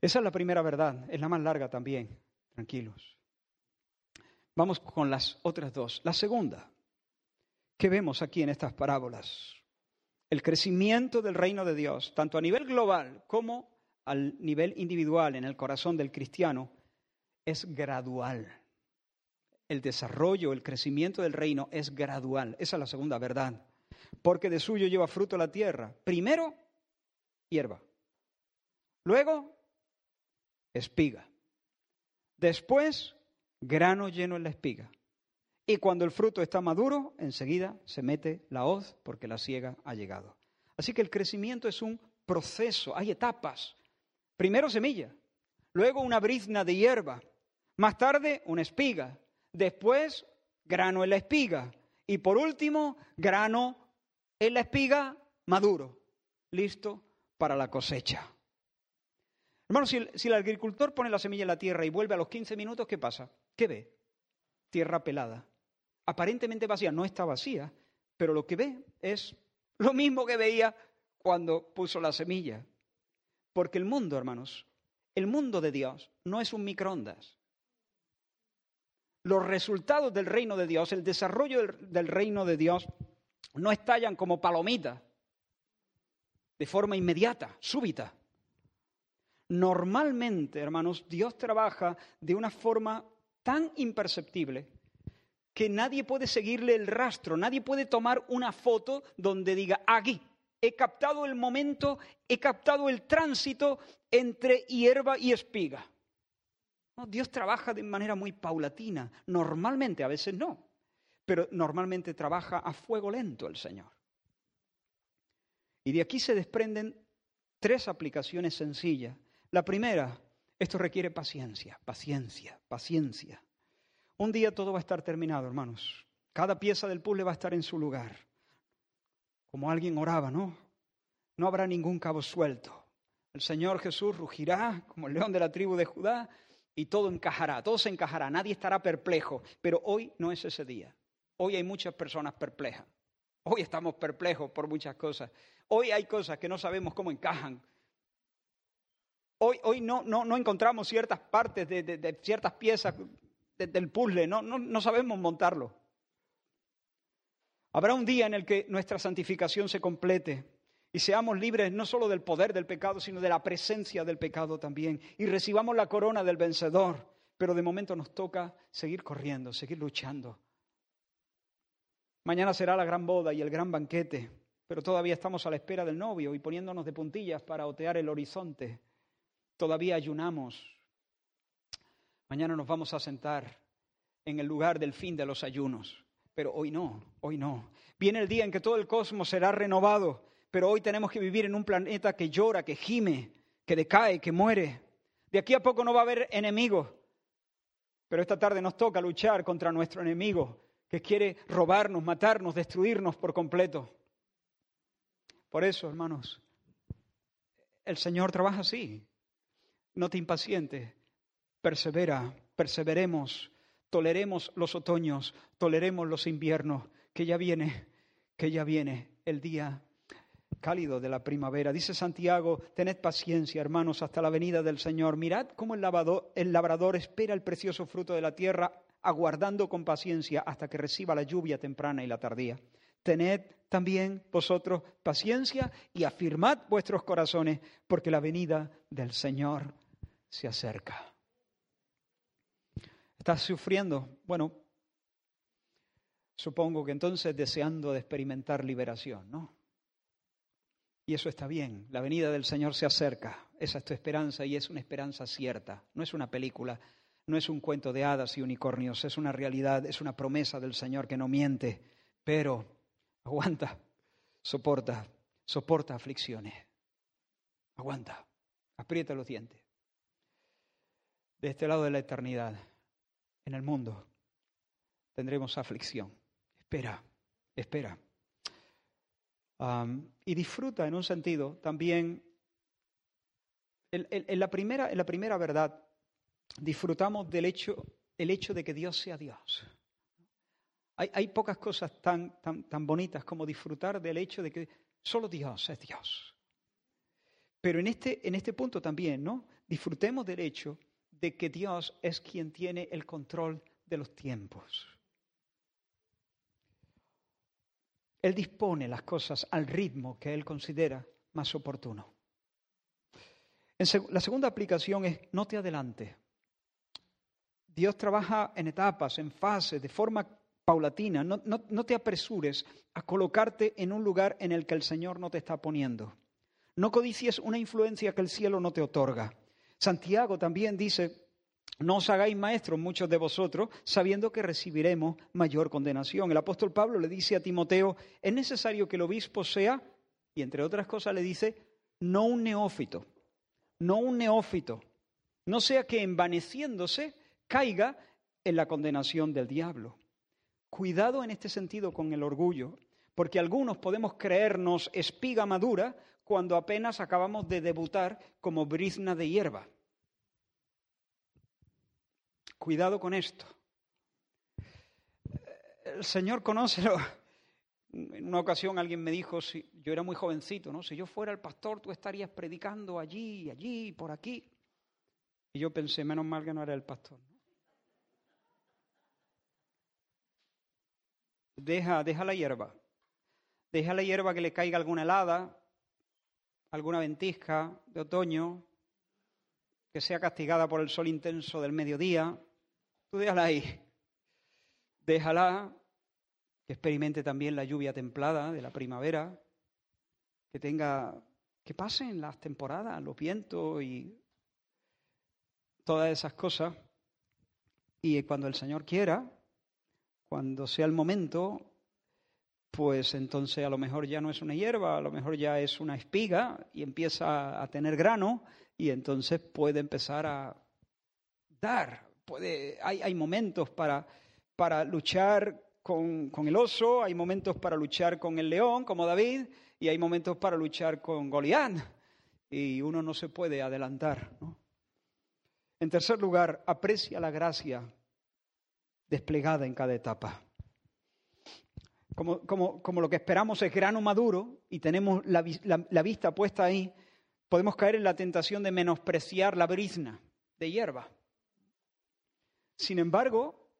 Esa es la primera verdad, es la más larga también, tranquilos. Vamos con las otras dos. La segunda, ¿qué vemos aquí en estas parábolas? El crecimiento del reino de Dios, tanto a nivel global como al nivel individual en el corazón del cristiano, es gradual. El desarrollo, el crecimiento del reino es gradual. Esa es la segunda verdad. Porque de suyo lleva fruto la tierra. Primero, hierba. Luego, espiga. Después, grano lleno en la espiga. Y cuando el fruto está maduro, enseguida se mete la hoz porque la siega ha llegado. Así que el crecimiento es un proceso, hay etapas. Primero semilla, luego una brizna de hierba, más tarde una espiga, después grano en la espiga y por último grano en la espiga maduro, listo para la cosecha. Hermano, si el, si el agricultor pone la semilla en la tierra y vuelve a los 15 minutos, ¿qué pasa? ¿Qué ve? Tierra pelada aparentemente vacía, no está vacía, pero lo que ve es lo mismo que veía cuando puso la semilla. Porque el mundo, hermanos, el mundo de Dios no es un microondas. Los resultados del reino de Dios, el desarrollo del, reino de Dios, no estallan como palomitas, de forma inmediata, súbita. Normalmente, hermanos, Dios trabaja de una forma tan imperceptible que nadie puede seguirle el rastro, nadie puede tomar una foto donde diga, aquí, he captado el momento, he captado el tránsito entre hierba y espiga. Dios trabaja de manera muy paulatina, normalmente, a veces no, pero normalmente trabaja a fuego lento el Señor. Y de aquí se desprenden tres aplicaciones sencillas. La primera, esto requiere paciencia, paciencia, paciencia. Un día todo va a estar terminado, hermanos. Cada pieza del puzzle va a estar en su lugar. Como alguien oraba, ¿no? No habrá ningún cabo suelto. El Señor Jesús rugirá como el león de la tribu de Judá y todo encajará, todo se encajará, nadie estará perplejo. Pero hoy no es ese día. Hoy hay muchas personas perplejas. Hoy estamos perplejos por muchas cosas. Hoy hay cosas que no sabemos cómo encajan. Hoy, hoy no, no, no encontramos ciertas partes de, de ciertas piezas del puzzle, no, no, no sabemos montarlo. Habrá un día en el que nuestra santificación se complete y seamos libres no solo del poder del pecado, sino de la presencia del pecado también, y recibamos la corona del vencedor. Pero de momento nos toca seguir corriendo, seguir luchando. Mañana será la gran boda y el gran banquete, pero todavía estamos a la espera del novio y poniéndonos de puntillas para otear el horizonte. Todavía ayunamos, Mañana nos vamos a sentar en el lugar del fin de los ayunos, pero hoy no, hoy no. Viene el día en que todo el cosmos será renovado, pero hoy tenemos que vivir en un planeta que llora, que gime, que decae, que muere. De aquí a poco no va a haber enemigos, pero esta tarde nos toca luchar contra nuestro enemigo, que quiere robarnos, matarnos, destruirnos por completo. Por eso, hermanos, el Señor trabaja así. No te impacientes, persevera, perseveremos, toleremos los otoños, toleremos los inviernos, que ya viene, que ya viene el día cálido de la primavera. Dice Santiago, tened paciencia, hermanos, hasta la venida del Señor. Mirad cómo el, el labrador espera el precioso fruto de la tierra, aguardando con paciencia hasta que reciba la lluvia temprana y la tardía. Tened también vosotros paciencia y afirmad vuestros corazones, porque la venida del Señor se acerca. ¿Estás sufriendo? Bueno, supongo que entonces deseando de experimentar liberación, ¿no? Y eso está bien, la venida del Señor se acerca, esa es tu esperanza y es una esperanza cierta, no es una película, no es un cuento de hadas y unicornios, es una realidad, es una promesa del Señor que no miente, pero aguanta, soporta, soporta aflicciones, aguanta, aprieta los dientes. De este lado de la eternidad, en el mundo, tendremos aflicción. Espera, espera y disfruta en un sentido también, en, la primera, en la primera verdad, disfrutamos del hecho, el hecho de que Dios sea Dios. Hay, hay pocas cosas tan, tan, tan bonitas como disfrutar del hecho de que solo Dios es Dios. Pero en este, en este punto también, ¿no? Disfrutemos del hecho de que Dios es quien tiene el control de los tiempos. Él dispone las cosas al ritmo que Él considera más oportuno. la segunda aplicación es no te adelante. Dios trabaja en etapas, en fases, de forma paulatina. No, no, te apresures a colocarte en un lugar en el que el Señor no te está poniendo. No codicies una influencia que el cielo no te otorga. Santiago también dice, no os hagáis maestros muchos de vosotros, sabiendo que recibiremos mayor condenación. El apóstol Pablo le dice a Timoteo, es necesario que el obispo sea, y entre otras cosas le dice, no un neófito, no un neófito, no sea que envaneciéndose caiga en la condenación del diablo. Cuidado en este sentido con el orgullo, porque algunos podemos creernos espiga madura cuando apenas acabamos de debutar como brizna de hierba. Cuidado con esto. El Señor conoce. En una ocasión alguien me dijo, si yo era muy jovencito, ¿no? Si yo fuera el pastor, tú estarías predicando allí, allí, por aquí. Y yo pensé, menos mal que no era el pastor. Deja, deja la hierba. Deja la hierba que le caiga alguna helada, alguna ventisca de otoño, que sea castigada por el sol intenso del mediodía, Tú déjala ahí. Déjala que experimente también la lluvia templada de la primavera, que tenga, que pasen las temporadas, los vientos y todas esas cosas. Y cuando el Señor quiera, cuando sea el momento, pues entonces a lo mejor ya no es una hierba, a lo mejor ya es una espiga y empieza a tener grano y entonces puede empezar a dar hay, momentos para, para luchar con, el oso, hay momentos para luchar con el león, como David, y hay momentos para luchar con Goliat. Y uno no se puede adelantar. En tercer lugar, aprecia la gracia desplegada en cada etapa. Como, como, lo que esperamos es grano maduro y tenemos la, la, vista puesta ahí, podemos caer en la tentación de menospreciar la brizna de hierba. Sin embargo,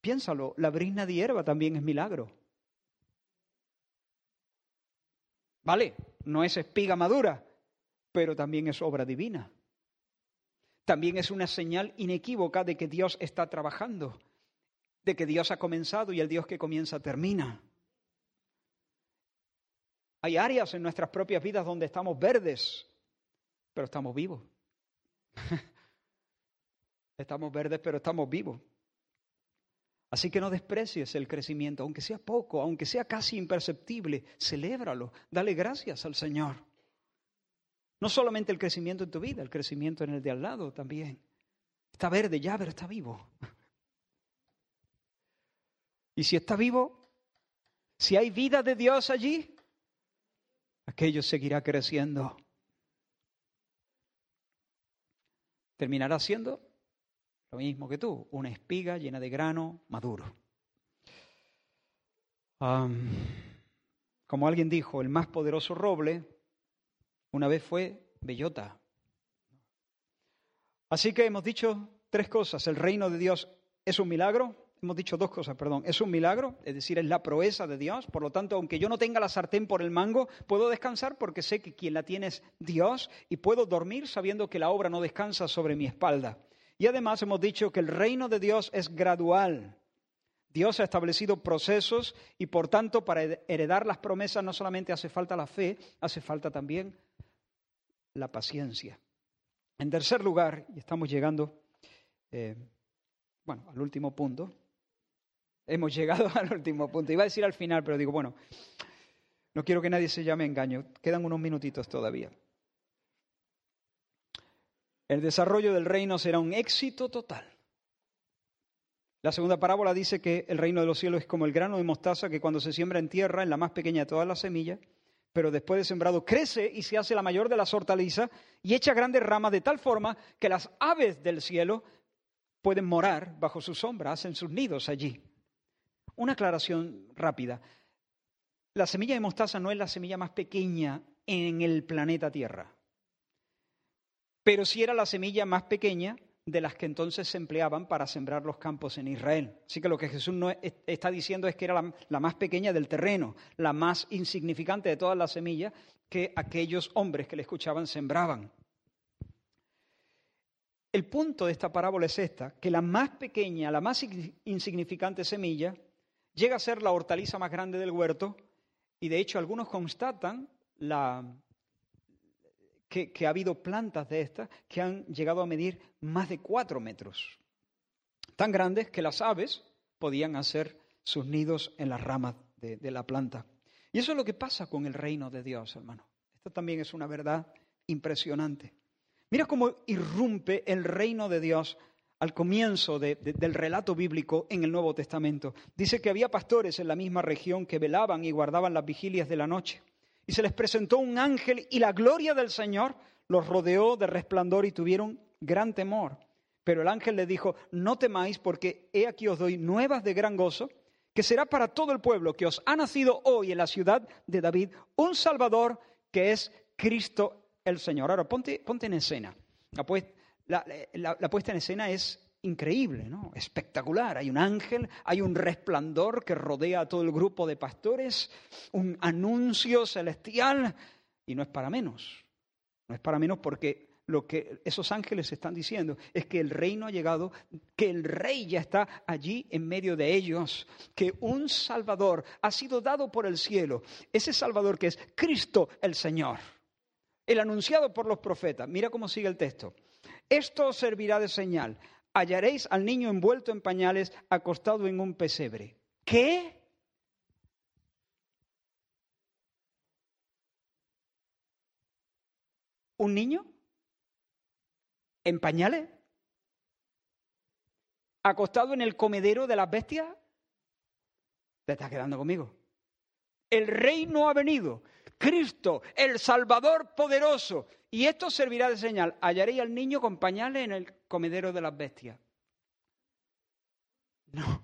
piénsalo, la brisna de hierba también es milagro. Vale, no es espiga madura, pero también es obra divina. También es una señal inequívoca de que Dios está trabajando, de que Dios ha comenzado y el Dios que comienza termina. Hay áreas en nuestras propias vidas donde estamos verdes, pero estamos vivos. Estamos verdes, pero estamos vivos. Así que no desprecies el crecimiento, aunque sea poco, aunque sea casi imperceptible, celébralo, dale gracias al Señor. No solamente el crecimiento en tu vida, el crecimiento en el de al lado también. Está verde ya, pero está vivo. Y si está vivo, si hay vida de Dios allí, aquello seguirá creciendo. Terminará siendo lo mismo que tú, una espiga llena de grano maduro. Como alguien dijo, el más poderoso roble una vez fue bellota. Así que hemos dicho tres cosas. El reino de Dios es un milagro, hemos dicho dos cosas, perdón. Es un milagro, es decir, es la proeza de Dios. Por lo tanto, aunque yo no tenga la sartén por el mango, puedo descansar porque sé que quien la tiene es Dios y puedo dormir sabiendo que la obra no descansa sobre mi espalda. Y además hemos dicho que el reino de Dios es gradual. Dios ha establecido procesos y por tanto para heredar las promesas no solamente hace falta la fe, hace falta también la paciencia. En tercer lugar, y estamos llegando, eh, bueno, al último punto, Hemos llegado al último punto. Iba a decir al final, pero digo, bueno, no quiero que nadie se llame engaño. Quedan unos minutitos todavía. El desarrollo del reino será un éxito total. La segunda parábola dice que el reino de los cielos es como el grano de mostaza que cuando se siembra en tierra, en la más pequeña de todas las semillas, pero después de sembrado crece y se hace la mayor de las hortalizas y echa grandes ramas de tal forma que las aves del cielo pueden morar bajo su sombra, hacen sus nidos allí. Una aclaración rápida. La semilla de mostaza no es la semilla más pequeña en el planeta Tierra, pero sí era la semilla más pequeña de las que entonces se empleaban para sembrar los campos en Israel. Así que lo que Jesús no está diciendo es que era la, la, más pequeña del terreno, la más insignificante de todas las semillas que aquellos hombres que le escuchaban sembraban. El punto de esta parábola es esta, que la más pequeña, la más insignificante semilla llega a ser la hortaliza más grande del huerto y de hecho algunos constatan que, ha habido plantas de estas que han llegado a medir más de cuatro metros, tan grandes que las aves podían hacer sus nidos en las ramas de, de la planta. Y eso es lo que pasa con el reino de Dios, hermano. Esto también es una verdad impresionante. Mira cómo irrumpe el reino de Dios al comienzo del relato bíblico en el Nuevo Testamento. Dice que había pastores en la misma región que velaban y guardaban las vigilias de la noche. Y se les presentó un ángel y la gloria del Señor los rodeó de resplandor y tuvieron gran temor. Pero el ángel les dijo, no temáis porque he aquí os doy nuevas de gran gozo, que será para todo el pueblo que os ha nacido hoy en la ciudad de David un Salvador que es Cristo el Señor. Ahora, ponte, ponte en escena. La, puesta en escena es increíble, ¿no? espectacular. Hay un ángel, hay un resplandor que rodea a todo el grupo de pastores, un anuncio celestial, y no es para menos. No es para menos porque lo que esos ángeles están diciendo es que el reino ha llegado, que el rey ya está allí en medio de ellos, que un Salvador ha sido dado por el cielo, ese Salvador que es Cristo el Señor, el anunciado por los profetas. Mira cómo sigue el texto. Esto servirá de señal. Hallaréis al niño envuelto en pañales, acostado en un pesebre. ¿Qué? ¿Un niño? ¿En pañales? ¿Acostado en el comedero de las bestias? ¿Te estás quedando conmigo? El reino ha venido. Cristo, el Salvador poderoso. Y esto servirá de señal. Hallaréis al niño con pañales en el comedero de las bestias. No.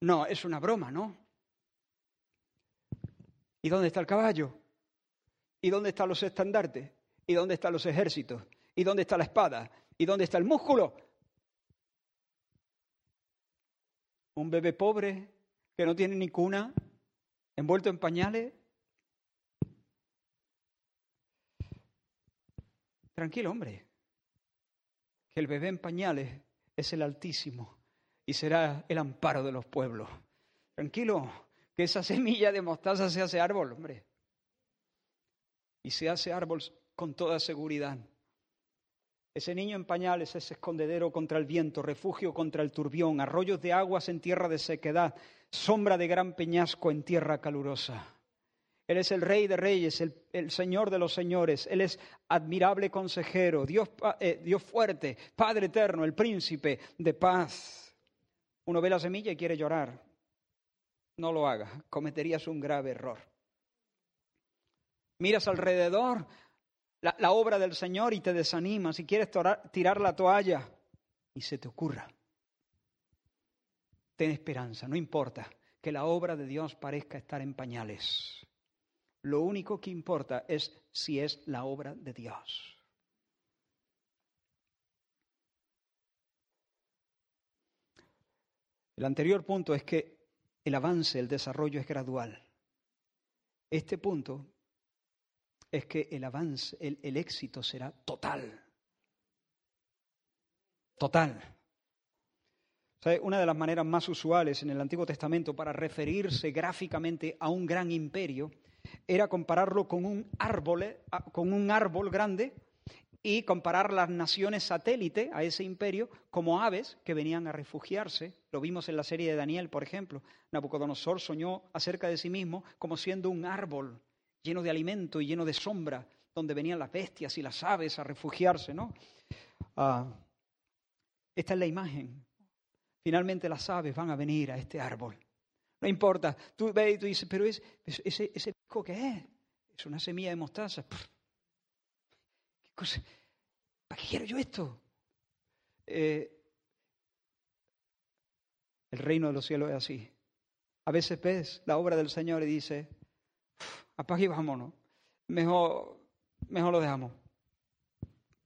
No, es una broma, ¿no? ¿Y dónde está el caballo? ¿Y dónde están los estandartes? ¿Y dónde están los ejércitos? ¿Y dónde está la espada? ¿Y dónde está el músculo? Un bebé pobre que no tiene ni cuna, envuelto en pañales. Tranquilo, hombre, que el bebé en pañales es el Altísimo y será el amparo de los pueblos. Tranquilo, que esa semilla de mostaza se hace árbol, hombre. Y se hace árbol con toda seguridad. Ese niño en pañales es escondedero contra el viento, refugio contra el turbión, arroyos de aguas en tierra de sequedad, sombra de gran peñasco en tierra calurosa. Él es el rey de reyes, el, señor de los señores. Él es admirable consejero, Dios, eh, Dios fuerte, Padre eterno, el príncipe de paz. Uno ve la semilla y quiere llorar. No lo haga, cometerías un grave error. Miras alrededor la, la obra del Señor y te desanimas y quieres tirar la toalla y se te ocurra. Ten esperanza, no importa que la obra de Dios parezca estar en pañales. Lo único que importa es si es la obra de Dios. El anterior punto es que el avance, el desarrollo es gradual. Este punto es que el avance, el, éxito será total. Total. Una de las maneras más usuales en el Antiguo Testamento para referirse gráficamente a un gran imperio era compararlo con un árbol, con un árbol grande y comparar las naciones satélite a ese imperio como aves que venían a refugiarse. Lo vimos en la serie de Daniel, por ejemplo. Nabucodonosor soñó acerca de sí mismo como siendo un árbol lleno de alimento y lleno de sombra, donde venían las bestias y las aves a refugiarse, ¿no? Ah, esta es la imagen. Finalmente las aves van a venir a este árbol. No importa, tú ves y tú dices, pero es, ese, ese pico que es, es una semilla de mostaza. ¿Para qué quiero yo esto? Eh, el reino de los cielos es así. A veces ves la obra del Señor y dices, apaga y vámonos. Mejor, mejor lo dejamos.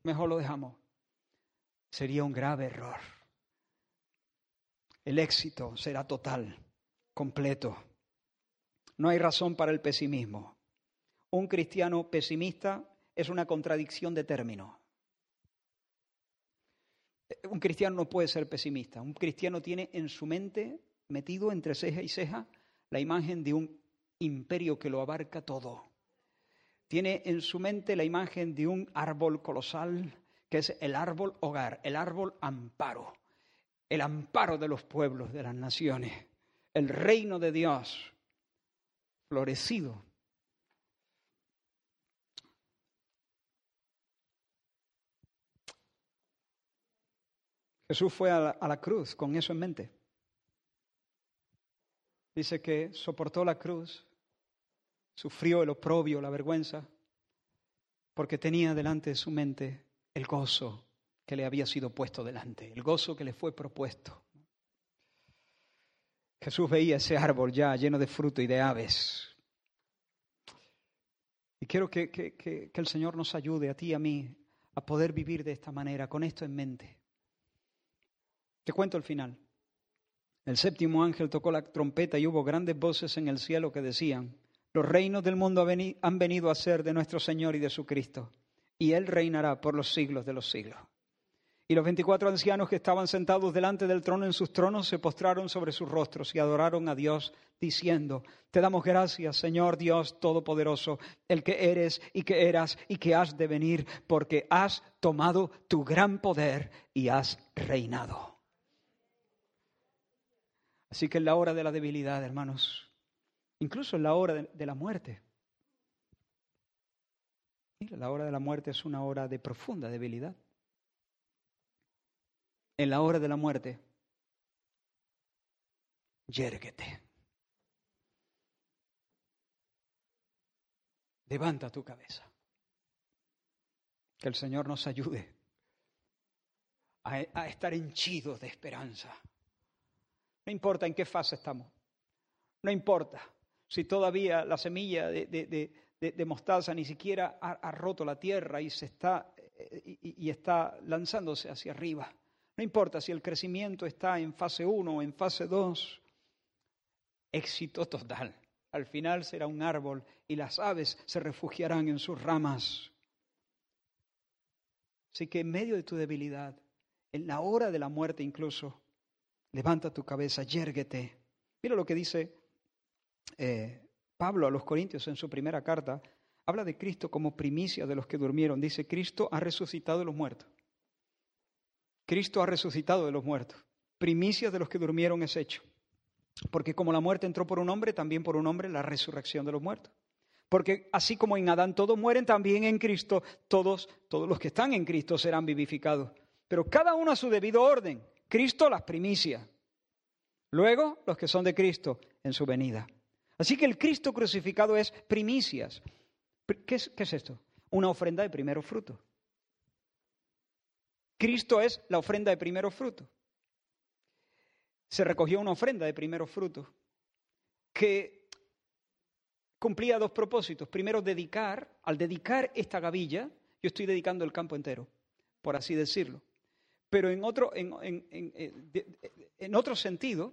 Mejor lo dejamos. Sería un grave error. El éxito será total, completo. No hay razón para el pesimismo. Un cristiano pesimista es una contradicción de términos. Un cristiano no puede ser pesimista. Un cristiano tiene en su mente, metido entre ceja y ceja, la imagen de un imperio que lo abarca todo. Tiene en su mente la imagen de un árbol colosal, que es el árbol hogar, el árbol amparo, el amparo de los pueblos, de las naciones, el reino de Dios florecido Jesús fue a la, cruz con eso en mente. Dice que soportó la cruz, sufrió el oprobio, la vergüenza, porque tenía delante de su mente el gozo que le había sido puesto delante, el gozo que le fue propuesto. Jesús veía ese árbol ya lleno de fruto y de aves. Y quiero que, que el Señor nos ayude a ti y a mí a poder vivir de esta manera, con esto en mente. Te cuento el final. El séptimo ángel tocó la trompeta y hubo grandes voces en el cielo que decían, los reinos del mundo han venido a ser de nuestro Señor y de su Cristo, y Él reinará por los siglos de los siglos. Y los veinticuatro ancianos que estaban sentados delante del trono en sus tronos se postraron sobre sus rostros y adoraron a Dios, diciendo, Te damos gracias, Señor Dios Todopoderoso, el que eres y que eras y que has de venir, porque has tomado tu gran poder y has reinado. Así que en la hora de la debilidad, hermanos, incluso en la hora de, la muerte, la hora de la muerte es una hora de profunda debilidad. En la hora de la muerte, yérguete. Levanta tu cabeza. Que el Señor nos ayude a, estar henchidos de esperanza. No importa en qué fase estamos. No importa si todavía la semilla de, mostaza ni siquiera ha, roto la tierra y, se está, eh, y, está lanzándose hacia arriba. No importa si el crecimiento está en fase 1 o en fase 2. Éxito total. Al final será un árbol y las aves se refugiarán en sus ramas. Así que en medio de tu debilidad, en la hora de la muerte incluso, Levanta tu cabeza, yérguete. Mira lo que dice eh, Pablo a los Corintios en su primera carta. Habla de Cristo como primicia de los que durmieron. Dice, Cristo ha resucitado de los muertos. Cristo ha resucitado de los muertos. Primicia de los que durmieron es hecho. Porque como la muerte entró por un hombre, también por un hombre la resurrección de los muertos. Porque así como en Adán todos mueren, también en Cristo todos, todos los que están en Cristo serán vivificados. Pero cada uno a su debido orden. Cristo las primicias. Luego los que son de Cristo en su venida. Así que el Cristo crucificado es primicias. ¿Qué es, qué es esto? Una ofrenda de primero fruto. Cristo es la ofrenda de primero fruto. Se recogió una ofrenda de primero fruto que, cumplía dos propósitos. Primero, dedicar, al dedicar esta gavilla, yo estoy dedicando el campo entero, por así decirlo. Pero en otro, en, en, otro sentido,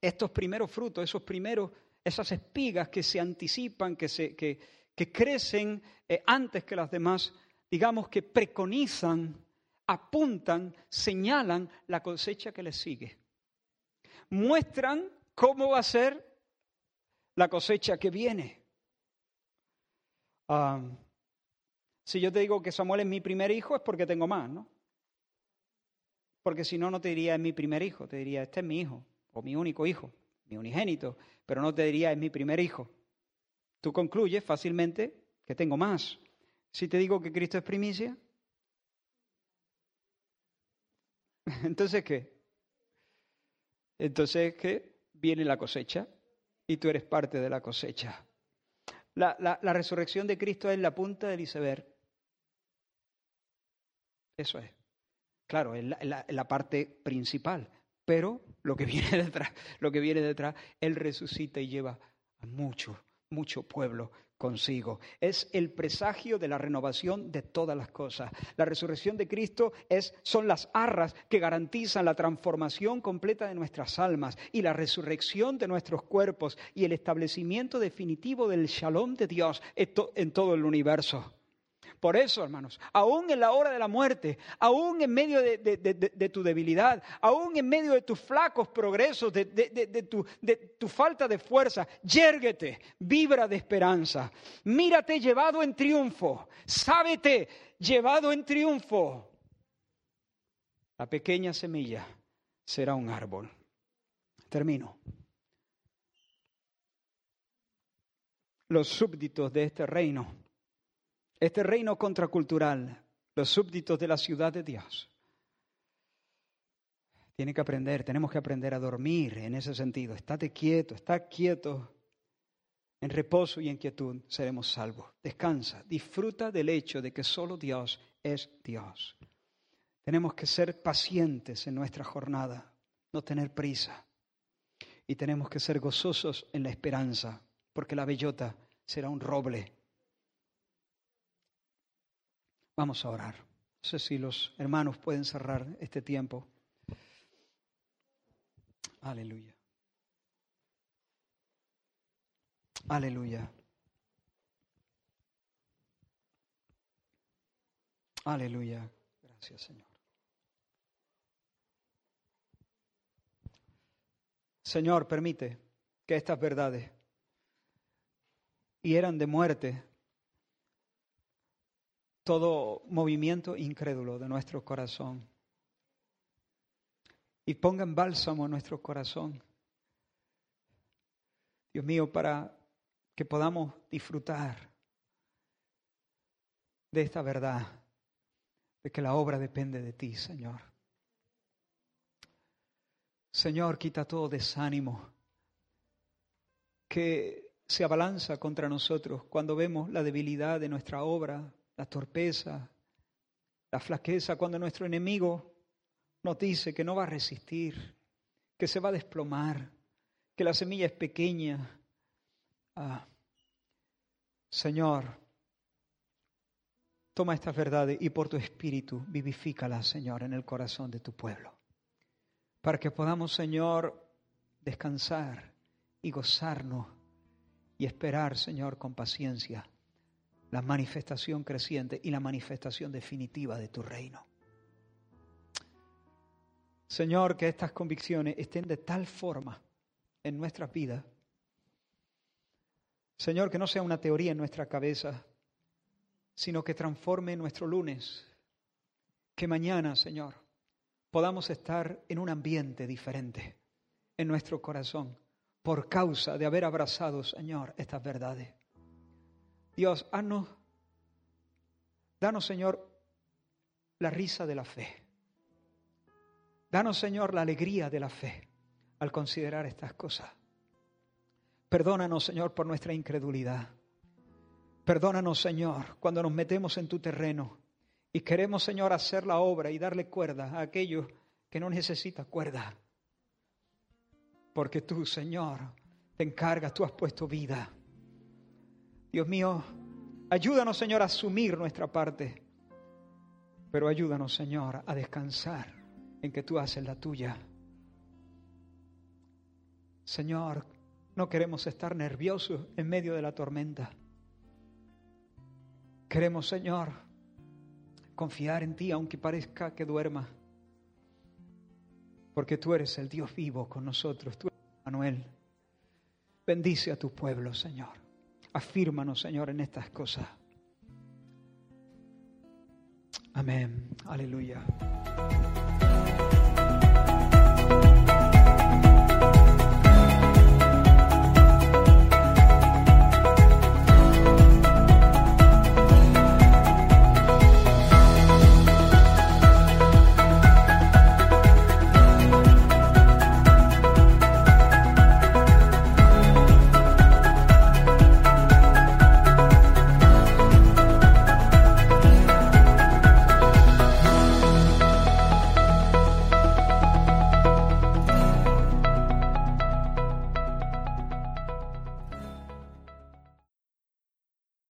estos primeros frutos, esos primeros, esas espigas que se anticipan, que, se, que, que crecen eh, antes que las demás, digamos que preconizan, apuntan, señalan la cosecha que les sigue. Muestran cómo va a ser la cosecha que viene. Si yo te digo que Samuel es mi primer hijo es porque tengo más, ¿no? Porque si no, no te diría es mi primer hijo, te diría este es mi hijo o mi único hijo, mi unigénito, pero no te diría es mi primer hijo. Tú concluyes fácilmente que tengo más. Si te digo que Cristo es primicia, entonces ¿qué? Entonces ¿qué? Viene la cosecha y tú eres parte de la cosecha. La, la resurrección de Cristo es la punta del iceberg. Eso es. Claro, es la, parte principal, pero lo que viene detrás, lo que viene detrás, Él resucita y lleva a mucho, mucho pueblo consigo. Es el presagio de la renovación de todas las cosas. La resurrección de Cristo es, son las arras que garantizan la transformación completa de nuestras almas y la resurrección de nuestros cuerpos y el establecimiento definitivo del shalom de Dios en todo el universo. Por eso, hermanos, aún en la hora de la muerte, aún en medio de, tu debilidad, aún en medio de tus flacos progresos, de, tu, tu falta de fuerza, yérguete, vibra de esperanza. Mírate llevado en triunfo, sábete llevado en triunfo. La pequeña semilla será un árbol. Termino. Los súbditos de este reino este reino contracultural, los súbditos de la ciudad de Dios. Tiene que aprender, tenemos que aprender a dormir en ese sentido. Estate quieto, está quieto. En reposo y en quietud seremos salvos. Descansa, disfruta del hecho de que solo Dios es Dios. Tenemos que ser pacientes en nuestra jornada, no tener prisa. Y tenemos que ser gozosos en la esperanza, porque la bellota será un roble Vamos a orar. No sé si los hermanos pueden cerrar este tiempo. Aleluya. Aleluya. Aleluya. Gracias, Señor. Señor, permite que estas verdades hieran de muerte todo movimiento incrédulo de nuestro corazón. Y pongan bálsamo en nuestro corazón. Dios mío, para que podamos disfrutar de esta verdad, de que la obra depende de ti, Señor. Señor, quita todo desánimo que se abalanza contra nosotros cuando vemos la debilidad de nuestra obra, la torpeza, la flaqueza, cuando nuestro enemigo nos dice que no va a resistir, que se va a desplomar, que la semilla es pequeña. Ah, Señor, toma estas verdades y por tu espíritu vivifícalas, Señor, en el corazón de tu pueblo, para que podamos, Señor, descansar y gozarnos y esperar, Señor, con paciencia la manifestación creciente y la manifestación definitiva de tu reino. Señor, que estas convicciones estén de tal forma en nuestras vidas. Señor, que no sea una teoría en nuestra cabeza, sino que transforme nuestro lunes. Que mañana, Señor, podamos estar en un ambiente diferente en nuestro corazón por causa de haber abrazado, Señor, estas verdades. Dios, haznos, danos, Señor, la risa de la fe. Danos, Señor, la alegría de la fe al considerar estas cosas. Perdónanos, Señor, por nuestra incredulidad. Perdónanos, Señor, cuando nos metemos en tu terreno y queremos, Señor, hacer la obra y darle cuerda a aquellos que no necesitan cuerda. Porque tú, Señor, te encargas, tú has puesto vida Dios mío, ayúdanos, Señor, a asumir nuestra parte, pero ayúdanos, Señor, a descansar en que tú haces la tuya. Señor, no queremos estar nerviosos en medio de la tormenta. Queremos, Señor, confiar en ti aunque parezca que duerma. Porque tú eres el Dios vivo con nosotros, tú eres Manuel. Bendice a tu pueblo, Señor. Afírmanos, Señor, en estas cosas. Amén. Aleluya.